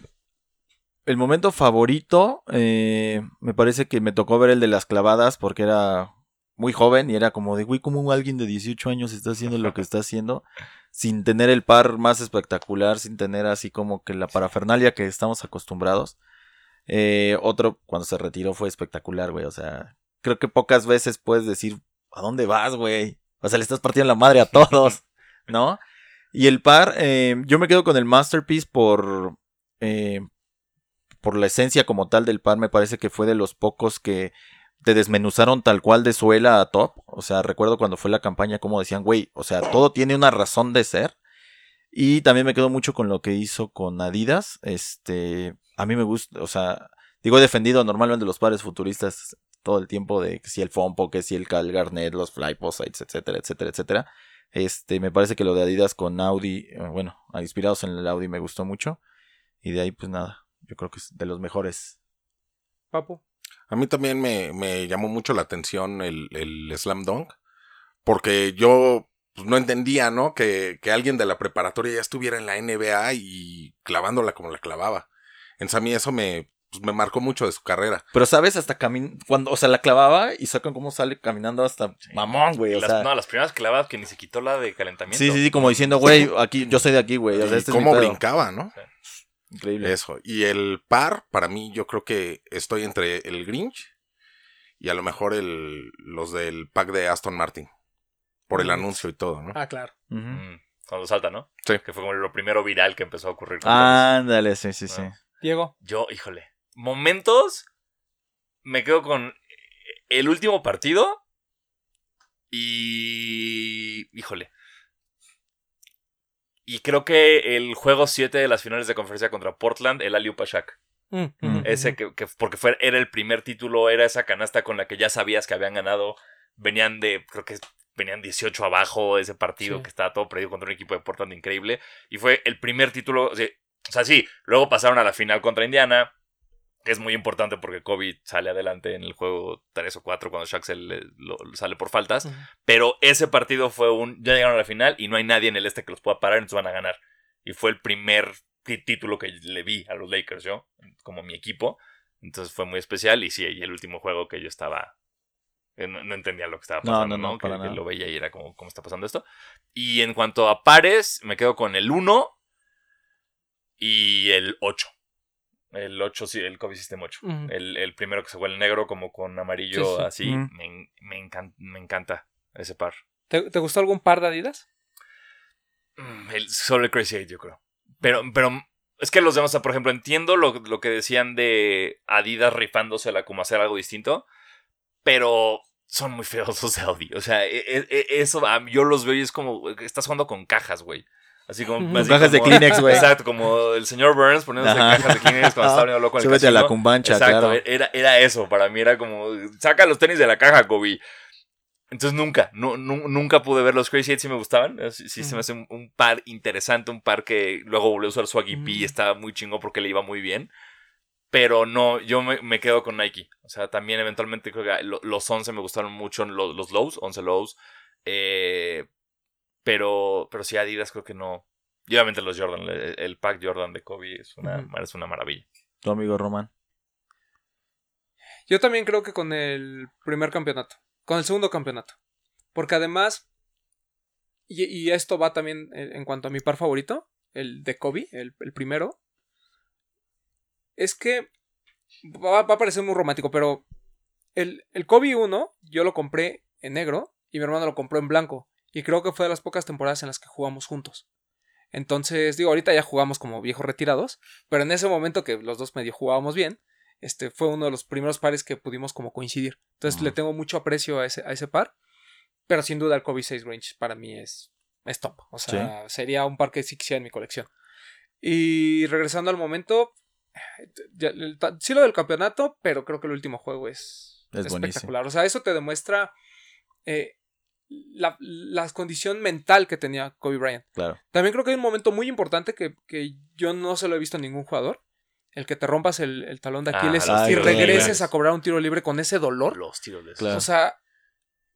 el momento favorito eh, me parece que me tocó ver el de las clavadas porque era muy joven y era como de, güey, ¿cómo alguien de 18 años está haciendo lo que está haciendo sin tener el par más espectacular, sin tener así como que la parafernalia que estamos acostumbrados? Eh, otro, cuando se retiró, fue espectacular, güey, o sea, creo que pocas veces puedes decir, ¿a dónde vas, güey? O sea, le estás partiendo la madre a todos, [laughs] ¿no? Y el par, eh, yo me quedo con el Masterpiece por, eh, por la esencia como tal del par. Me parece que fue de los pocos que te desmenuzaron tal cual de suela a top. O sea, recuerdo cuando fue la campaña como decían, güey, o sea, todo tiene una razón de ser. Y también me quedo mucho con lo que hizo con Adidas. Este, a mí me gusta, o sea, digo, he defendido normalmente los pares futuristas todo el tiempo de que si el Fompo, que si el Cal Garnet, los Flyposites, etcétera, etcétera, etcétera. Este, me parece que lo de Adidas con Audi, eh, bueno, inspirados en el Audi me gustó mucho. Y de ahí, pues nada, yo creo que es de los mejores. Papu. A mí también me, me llamó mucho la atención el, el Slam Dunk, porque yo pues, no entendía, ¿no? Que, que alguien de la preparatoria ya estuviera en la NBA y clavándola como la clavaba. Entonces a mí eso me, pues, me marcó mucho de su carrera. Pero sabes, hasta camin cuando, o sea, la clavaba y sacan cómo sale caminando hasta mamón, güey. O las, sea, no, las primeras clavadas que ni se quitó la de calentamiento. sí, sí, sí, como diciendo, güey, aquí, yo soy de aquí, güey. O sea, este cómo brincaba, ¿no? Increíble. Eso. Y el par, para mí, yo creo que estoy entre el Grinch y a lo mejor el, los del pack de Aston Martin. Por el Mm. anuncio y todo, ¿no? Ah, claro. Mm, cuando salta, ¿no? Sí. Que fue como lo primero viral que empezó a ocurrir. Ándale, sí, sí, sí. Diego. Yo, híjole. Momentos. Me quedo con el último partido. Y. Híjole. Y creo que el juego 7 de las finales de conferencia contra Portland, el Aliupa Shaq. Mm, Mm. Ese que, que- porque fue, era el primer título, era esa canasta con la que ya sabías que habían ganado. Venían de, creo que venían 18 abajo ese partido Sí. que estaba todo perdido contra un equipo de Portland increíble. Y fue el primer título, o sea, o sea, sí, luego pasaron a la final contra Indiana, es muy importante porque Kobe sale adelante en el juego 3 o 4 cuando Shaq se le- lo- sale por faltas. Pero ese partido fue un. Ya llegaron a la final y no hay nadie en el este que los pueda parar, entonces van a ganar. Y fue el primer título que le vi a los Lakers, yo, como mi equipo. Entonces fue muy especial. Y sí, y el último juego que yo estaba. eh, No, no entendía lo que estaba pasando, no, ¿no? no, Que, que lo veía y era como, ¿cómo está pasando esto? Y en cuanto a pares, me quedo con el 1 y el 8. El 8, sí, el Kobe System 8. Ujú. el, el primero que se vuelve negro, como con amarillo, Sí, sí. así. Me, me, encan- me encanta ese par. ¿Te, te gustó algún par de Adidas? Mm, El, solo el Crazy 8, yo creo. Pero, pero Es que los demás, por ejemplo, entiendo lo, lo que decían de Adidas rifándosela como hacer algo distinto, pero son muy feos los de Audi. O sea, e- e- e- eso yo los veo y es como, estás jugando con cajas, güey. Así como... así Cajas de como- Kleenex, güey. Exacto, como el señor Burns poniéndose Ajá. cajas de Kleenex cuando estaba poniendo loco en el Súbete a la casino. cumbancha, Exacto, claro. era, era eso, para mí era como, saca los tenis de la caja, Kobe. Entonces nunca, nu- nu- nunca pude ver los Crazy 8, sí me gustaban, eh, sí, sí se me hace un, un par interesante, un par que luego volvió a usar Swaggy P y estaba muy chingo porque le iba muy bien. Pero no, yo me, me quedo con Nike. O sea, también eventualmente creo que lo- los 11 me gustaron mucho, los, los lows, 11 lows. Eh, pero, pero sí, Adidas creo que no. Y obviamente los Jordan, el, el pack Jordan de Kobe es una, es una maravilla. Tu amigo Román. Yo también creo que con el primer campeonato. Con el segundo campeonato. Porque además. Y, y esto va también en, en cuanto a mi par favorito. El de Kobe, el, el primero. Es que. Va, va a parecer muy romántico, pero. El, el Kobe 1, yo lo compré en negro. Y mi hermano lo compró en blanco. Y creo que fue de las pocas temporadas en las que jugamos juntos. Entonces, digo, ahorita ya jugamos como viejos retirados. Pero en ese momento que los dos medio jugábamos bien este fue uno de los primeros pares que pudimos como coincidir. Entonces le tengo mucho aprecio a ese, a ese par. Pero sin duda el Kobe 6 Range para mí es, es top. O sea, sería un par que sí quisiera en mi colección. Y regresando al momento, ya- el sí lo del campeonato, pero creo que el último juego es, Es buenísimo. espectacular. O sea, eso te demuestra eh, la, la condición mental que tenía Kobe Bryant. Claro. También creo que hay un momento muy importante que, que yo no se lo he visto a ningún jugador. El que te rompas el, el talón de Ah, Aquiles los y regreses a cobrar un tiro libre con ese dolor. Los tiros de Claro. O sea,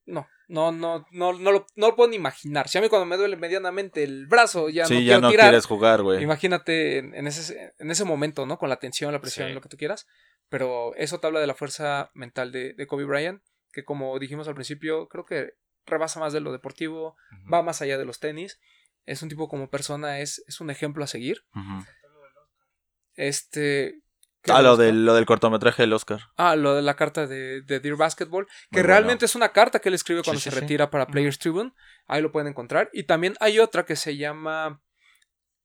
no, no, no, no, no, lo, no lo puedo ni imaginar. Si a mí cuando me duele medianamente el brazo ya sí, no ya quiero no tirar. quieres jugar, güey. Imagínate en, en ese, en ese momento, ¿no? Con la tensión, la presión, Sí. lo que tú quieras. Pero eso te habla de la fuerza mental de, de Kobe Bryant, que como dijimos al principio, creo que rebasa más de lo deportivo, va más allá de los tenis. Es un tipo como persona, es, es un ejemplo a seguir. Este. ¿qué Ah, lo del, lo del cortometraje del Oscar. Ah, lo de la carta de, de Dear Basketball, que Muy realmente es una carta que él escribe cuando sí, se sí. retira para Players Tribune. Ahí lo pueden encontrar. Y también hay otra que se llama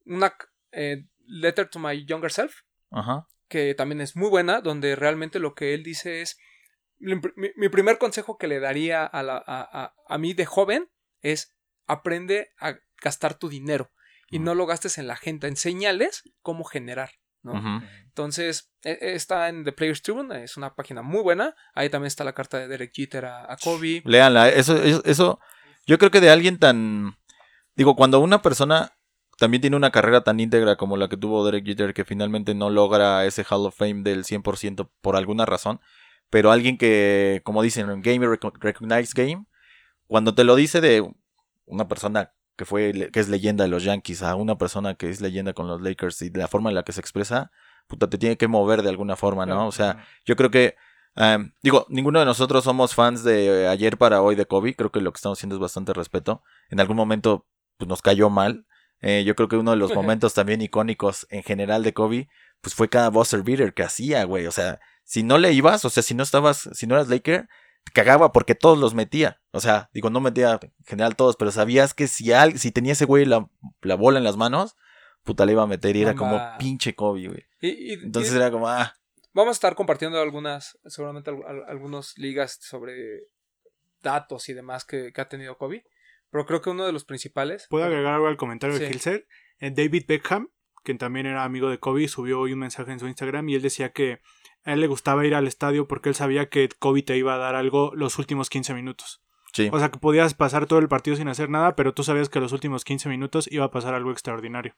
una eh, Letter to My Younger Self, Ajá. que también es muy buena, donde realmente lo que él dice es, mi, primer consejo que le daría a, la- a- a- a mí de joven es, aprende a gastar tu dinero y no lo gastes en la gente, enséñales cómo generar. Entonces, e- e- está en The Players Tribune, es una página muy buena. Ahí también está la carta de Derek Jeter a, Kobe. Léanla. Eso, eso, eso- yo creo que de alguien tan. Digo, cuando una persona también tiene una carrera tan íntegra como la que tuvo Derek Jeter, que finalmente no logra ese Hall of Fame del 100% por alguna razón, pero alguien que, como dicen, en Game Reco- Recognized Game, cuando te lo dice de una persona que fue que es leyenda de los Yankees a una persona que es leyenda con los Lakers y de la forma en la que se expresa, puta, te tiene que mover de alguna forma, ¿no? O sea, yo creo que, um, digo, ninguno de nosotros somos fans de eh, ayer para hoy de Kobe. Creo que lo que estamos haciendo es bastante respeto. En algún momento pues, nos cayó mal. Eh, yo creo que uno de los [laughs] momentos también icónicos en general de Kobe, pues fue cada buzzer beater que hacía, güey. O sea, si no le ibas, o sea, si no estabas, si no eras Laker, te cagaba porque todos los metía. O sea, digo, no metía en general todos, pero sabías que si, al, si tenía ese güey la, la bola en las manos, puta le iba a meter y era como pinche Kobe, güey. Y, y- Entonces y era como, ah, vamos a estar compartiendo algunas, seguramente al- al- algunas ligas sobre datos y demás que, que ha tenido Kobe. Pero creo que uno de los principales. ¿Puedo agregar algo al comentario de. Hilser? Eh, David Beckham, que también era amigo de Kobe, subió hoy un mensaje en su Instagram y él decía que a él le gustaba ir al estadio porque él sabía que Kobe te iba a dar algo los últimos 15 minutos. sí. O sea que podías pasar todo el partido sin hacer nada, pero tú sabías que los últimos 15 minutos iba a pasar algo extraordinario.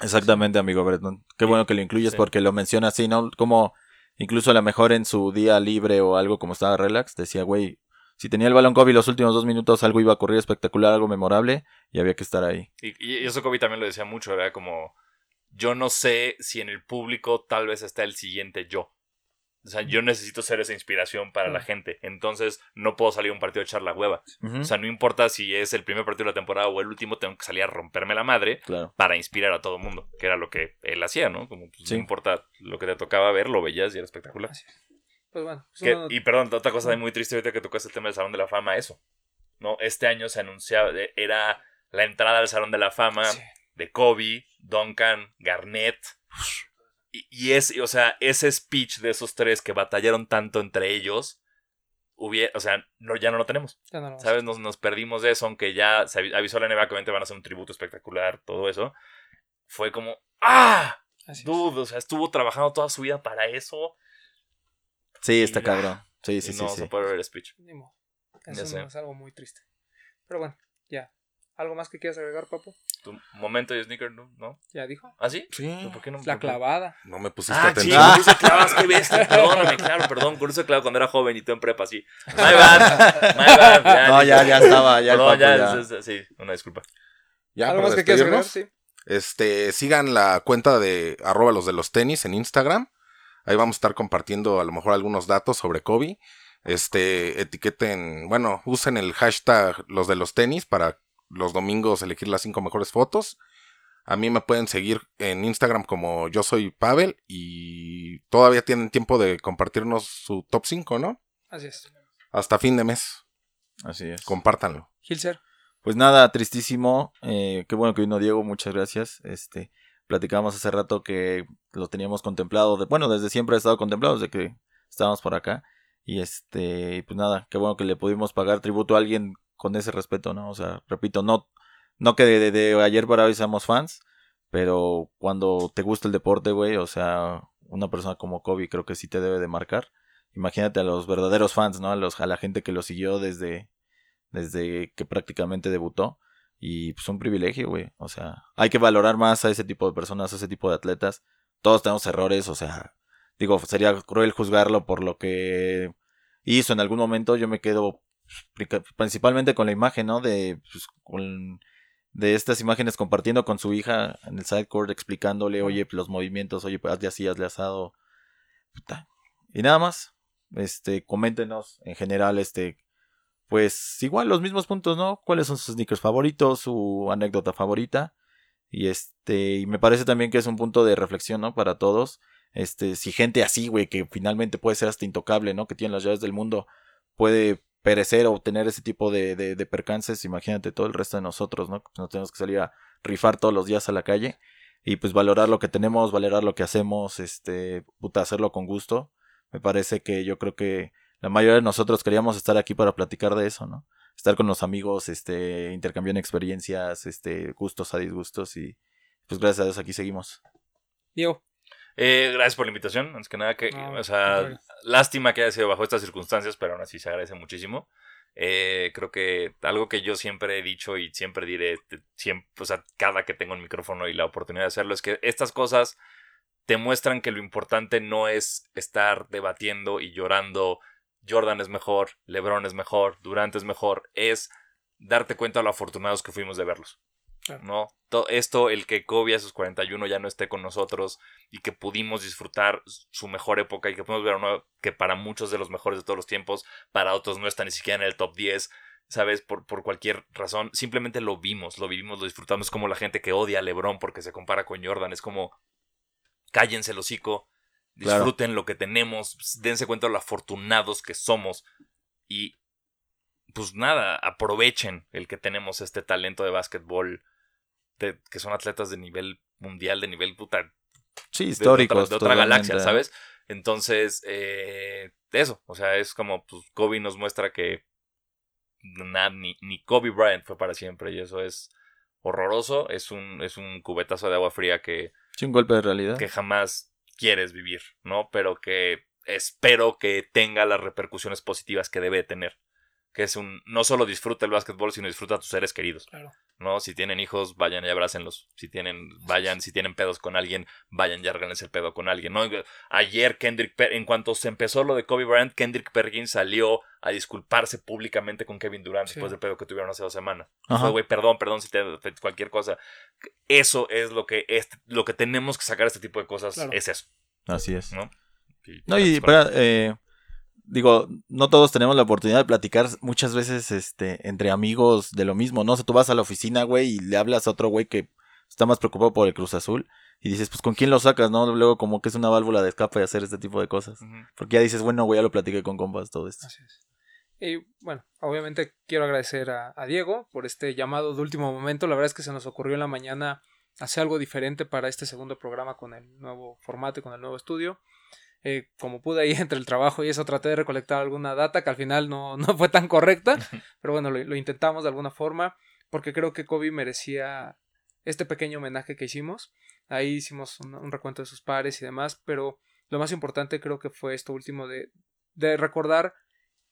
Exactamente, amigo Breton. Qué bueno que lo incluyes Sí. porque lo menciona así, ¿no? Como incluso a lo mejor en su día libre o algo como estaba relax, decía, güey, si tenía el balón Kobe los últimos dos minutos, algo iba a ocurrir espectacular, algo memorable, y había que estar ahí. Y, y eso Kobe también lo decía mucho, era como, yo no sé si en el público tal vez está el siguiente yo. O sea, yo necesito ser esa inspiración para la gente. Entonces, no puedo salir a un partido a echar la hueva. O sea, no importa si es el primer partido de la temporada o el último, tengo que salir a romperme la madre claro. para inspirar a todo el mundo. Que era lo que él hacía, ¿no? Como pues, Sí. no importa lo que te tocaba ver, lo veías y era espectacular. Pues bueno, es Que- una- y perdón, otra cosa de muy triste ahorita que tocaste el tema del Salón de la Fama, eso. ¿No? Este año se anunciaba, eh, era la entrada al Salón de la Fama sí. de Kobe, Duncan, Garnett. Y, y es, o sea, ese speech de esos tres que batallaron tanto entre ellos, hubiera, o sea, no, ya no lo tenemos. Ya no lo ¿Sabes? Nos, nos perdimos de eso, aunque ya se avi- avisó la NBA que obviamente van a hacer un tributo espectacular, todo eso. Fue como, ¡ah! Así es. Dude, o sea, estuvo trabajando toda su vida para eso. Sí, está cabrón. Sí, sí, y sí. no sí. se puede ver el speech. Ni modo. Ya Eso no es algo muy triste. Pero bueno, ya. ¿Algo más que quieras agregar, papo? Tu momento de sneaker, ¿no? ¿No? ¿Ya dijo? ¿Ah, sí? Sí. ¿Pero ¿Por qué no? La clavada. No me pusiste Ah, sí, atención. [laughs] curso de clavas, qué bestia. Perdóname, claro, perdón. Curso de clavas cuando era joven y tú en prepa, sí. My bad, my bad. Ya, No, ya, ya estaba, ya el Perdón, papo ya, ya. es- es- sí, una disculpa. Ya, ¿Algo más que quieras agregar? Sí. Este, sigan la cuenta de arroba los de los tenis en Instagram. Ahí vamos a estar compartiendo a lo mejor algunos datos sobre Kobe. Este, etiqueten, bueno, usen el hashtag los de los tenis para los domingos elegir las cinco mejores fotos. A mí me pueden seguir en Instagram como yo soy Pavel y todavía tienen tiempo de compartirnos su top 5, ¿no? Así es. Hasta fin de mes. Así es. Compártanlo. Gilser. Pues nada, tristísimo. Eh, qué bueno que vino Diego, muchas gracias. Este, platicábamos hace rato que lo teníamos contemplado. de- bueno, desde siempre ha estado contemplado, desde que estábamos por acá. Y este, pues nada, qué bueno que le pudimos pagar tributo a alguien con ese respeto, ¿no? O sea, repito, no, no que de, ayer para hoy seamos fans, pero cuando te gusta el deporte, güey, o sea, una persona como Kobe creo que sí te debe de marcar. Imagínate a los verdaderos fans, ¿no? A, los, a la gente que lo siguió desde, desde que prácticamente debutó. Y pues un privilegio, güey. O sea, hay que valorar más a ese tipo de personas, a ese tipo de atletas. Todos tenemos errores, o sea, digo, sería cruel juzgarlo por lo que hizo en algún momento. Yo me quedo principalmente con la imagen, ¿no? De, pues, con- de estas imágenes compartiendo con su hija en el sidecourt, explicándole, oye, los movimientos, oye, pues, hazle así, hazle asado. Puta. Y nada más. Este, coméntenos en general, este, pues igual los mismos puntos, ¿no? ¿Cuáles son sus sneakers favoritos, su anécdota favorita? Y este, y me parece también que es un punto de reflexión, ¿no? Para todos. Este, si gente así, güey, que finalmente puede ser hasta intocable, ¿no? Que tiene las llaves del mundo, puede perecer o tener ese tipo de, de, percances, imagínate todo el resto de nosotros, ¿no? Pues nos tenemos que salir a rifar todos los días a la calle y pues valorar lo que tenemos, valorar lo que hacemos, este, puta, hacerlo con gusto. Me parece que yo creo que la mayoría de nosotros queríamos estar aquí para platicar de eso, ¿no? Estar con los amigos, este, intercambiar experiencias, este, gustos a disgustos y pues gracias a Dios aquí seguimos. Diego. Eh, gracias por la invitación. Antes que nada, que, No, o sea, lástima que haya sido bajo estas circunstancias, pero aún así se agradece muchísimo. Eh, creo que algo que yo siempre he dicho y siempre diré, siempre, o sea, cada que tengo el micrófono y la oportunidad de hacerlo, es que estas cosas te muestran que lo importante no es estar debatiendo y llorando. Jordan es mejor, LeBron es mejor, Durant es mejor. Es darte cuenta de lo afortunados que fuimos de verlos. Claro. ¿no? To- Esto, el que Kobe a sus 41 ya no esté con nosotros y que pudimos disfrutar su mejor época y que pudimos ver uno que para muchos de los mejores de todos los tiempos, para otros no está ni siquiera en el top 10, ¿sabes? Por, por cualquier razón, simplemente lo vimos, lo vivimos, lo disfrutamos. Es como la gente que odia a LeBron porque se compara con Jordan, es como cállense el hocico, Claro. disfruten lo que tenemos, dense cuenta de lo afortunados que somos y pues nada, aprovechen el que tenemos este talento de básquetbol, que son atletas de nivel mundial, de nivel puta, Sí, históricos. de otra, de otra galaxia. ¿sabes? Entonces, eh, eso, o sea, es como, pues, Kobe nos muestra que na- ni, ni Kobe Bryant fue para siempre y eso es horroroso, es un, es un cubetazo de agua fría que, Sí, un golpe de realidad. que jamás quieres vivir, ¿no? Pero que espero que tenga las repercusiones positivas que debe tener. Que es un, no solo disfruta el básquetbol, sino disfruta a tus seres queridos. Claro. ¿no? Si tienen hijos, vayan y abrácenlos. Si tienen, vayan, si tienen pedos con alguien, vayan y arreglense el pedo con alguien, ¿no? Ayer Kendrick, Per- en cuanto se empezó lo de Kobe Bryant, Kendrick Perkins salió a disculparse públicamente con Kevin Durant Sí. después del pedo que tuvieron hace dos semanas. Fue, güey, perdón, perdón si te, te- cualquier cosa. Eso es lo que, es, lo que tenemos que sacar este tipo de cosas, Claro. es eso, Así es. ¿no? Y- No, y para, eh, digo, no todos tenemos la oportunidad de platicar muchas veces este, entre amigos de lo mismo, ¿no? O sea, tú vas a la oficina, güey, y le hablas a otro güey que está más preocupado por el Cruz Azul y dices, pues, ¿con quién lo sacas, no? Luego como que es una válvula de escape hacer este tipo de cosas. Porque ya dices, bueno, güey, ya lo platiqué con compas, todo esto. Así es. Y bueno, obviamente quiero agradecer a, a Diego por este llamado de último momento. La verdad es que se nos ocurrió en la mañana hacer algo diferente para este segundo programa con el nuevo formato y con el nuevo estudio. Eh, como pude ahí [laughs] entre el trabajo y eso traté de recolectar alguna data que al final no, [laughs] no fue tan correcta, pero bueno, lo, lo, intentamos de alguna forma porque creo que Kobe merecía este pequeño homenaje que hicimos. Ahí hicimos un, un recuento de sus pares y demás, pero lo más importante creo que fue esto último de, de recordar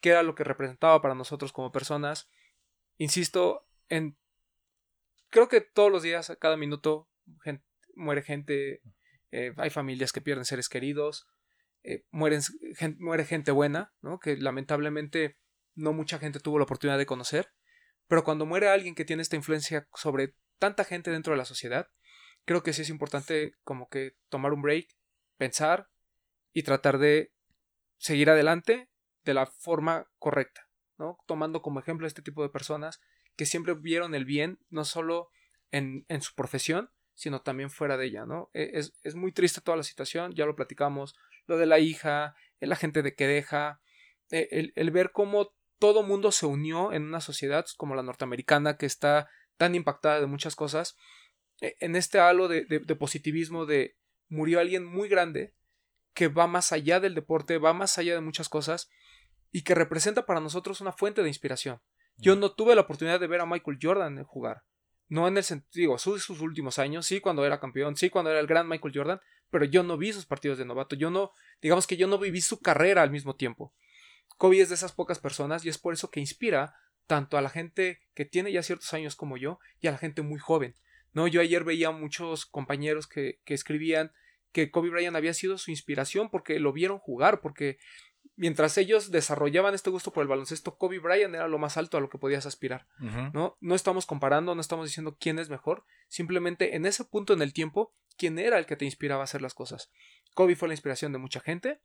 qué era lo que representaba para nosotros como personas. Insisto, en creo que todos los días, a cada minuto, gente, muere gente, eh, hay familias que pierden seres queridos, eh, mueren, muere gente buena, ¿no? que lamentablemente no mucha gente tuvo la oportunidad de conocer, pero cuando muere alguien que tiene esta influencia sobre tanta gente dentro de la sociedad, creo que sí es importante como que tomar un break, pensar y tratar de seguir adelante de la forma correcta, ¿no? Tomando como ejemplo este tipo de personas que siempre vieron el bien, no solo en, en su profesión, sino también fuera de ella, ¿no? E, es, es, muy triste toda la situación, ya lo platicamos, lo de la hija, la gente de que deja, e, el, el ver cómo todo mundo se unió en una sociedad como la norteamericana que está tan impactada de muchas cosas, e, en este halo de, de, de positivismo de murió alguien muy grande que va más allá del deporte, va más allá de muchas cosas y que representa para nosotros una fuente de inspiración. Yo no tuve la oportunidad de ver a Michael Jordan jugar. No en el sentido, sus, sus últimos años, sí cuando era campeón, sí cuando era el gran Michael Jordan, pero yo no vi sus partidos de novato, yo no, digamos que yo no viví su carrera al mismo tiempo. Kobe es de esas pocas personas y es por eso que inspira tanto a la gente que tiene ya ciertos años como yo y a la gente muy joven. No, yo ayer veía muchos compañeros que, que escribían que Kobe Bryant había sido su inspiración porque lo vieron jugar, porque mientras ellos desarrollaban este gusto por el baloncesto, Kobe Bryant era lo más alto a lo que podías aspirar. Uh -huh. ¿no? no estamos comparando, no estamos diciendo quién es mejor, simplemente en ese punto en el tiempo, quién era el que te inspiraba a hacer las cosas. Kobe fue la inspiración de mucha gente.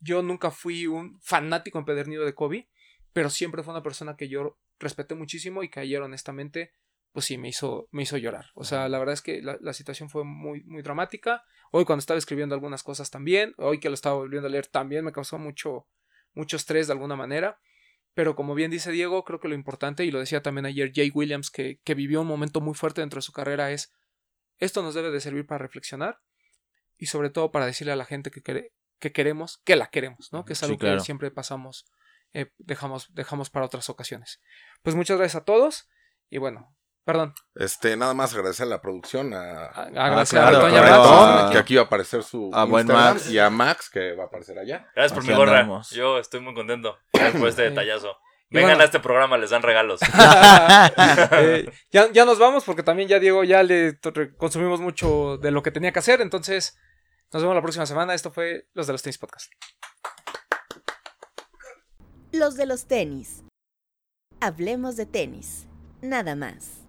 Yo nunca fui un fanático empedernido de Kobe, pero siempre fue una persona que yo respeté muchísimo y que ayer honestamente pues sí, me hizo, me hizo llorar. O sea, la verdad es que la, la, situación fue muy, muy dramática. Hoy cuando estaba escribiendo algunas cosas también, hoy que lo estaba volviendo a leer también me causó mucho, mucho estrés de alguna manera. Pero como bien dice Diego, creo que lo importante, y lo decía también ayer Jay Williams, que, que vivió un momento muy fuerte dentro de su carrera, es esto nos debe de servir para reflexionar y sobre todo para decirle a la gente que, quere, que queremos, que la queremos, ¿no? Que es algo sí, claro. que siempre pasamos, eh, dejamos, dejamos para otras ocasiones. Pues muchas gracias a todos y bueno, Perdón. Este, nada más agradecer a la producción, a, a, gracias a, Toña Ratón, que aquí va a aparecer su a buen Max. y a Max, que va a aparecer allá. Gracias por mi gorra. Andamos. Yo estoy muy contento por este [laughs] detallazo. Vengan bueno. a este programa, les dan regalos. [laughs] eh, [laughs] ya, ya nos vamos porque también ya Diego ya le consumimos mucho de lo que tenía que hacer. Entonces, nos vemos la próxima semana. Esto fue Los de los Tenis Podcast. Los de los tenis. Hablemos de tenis. Nada más.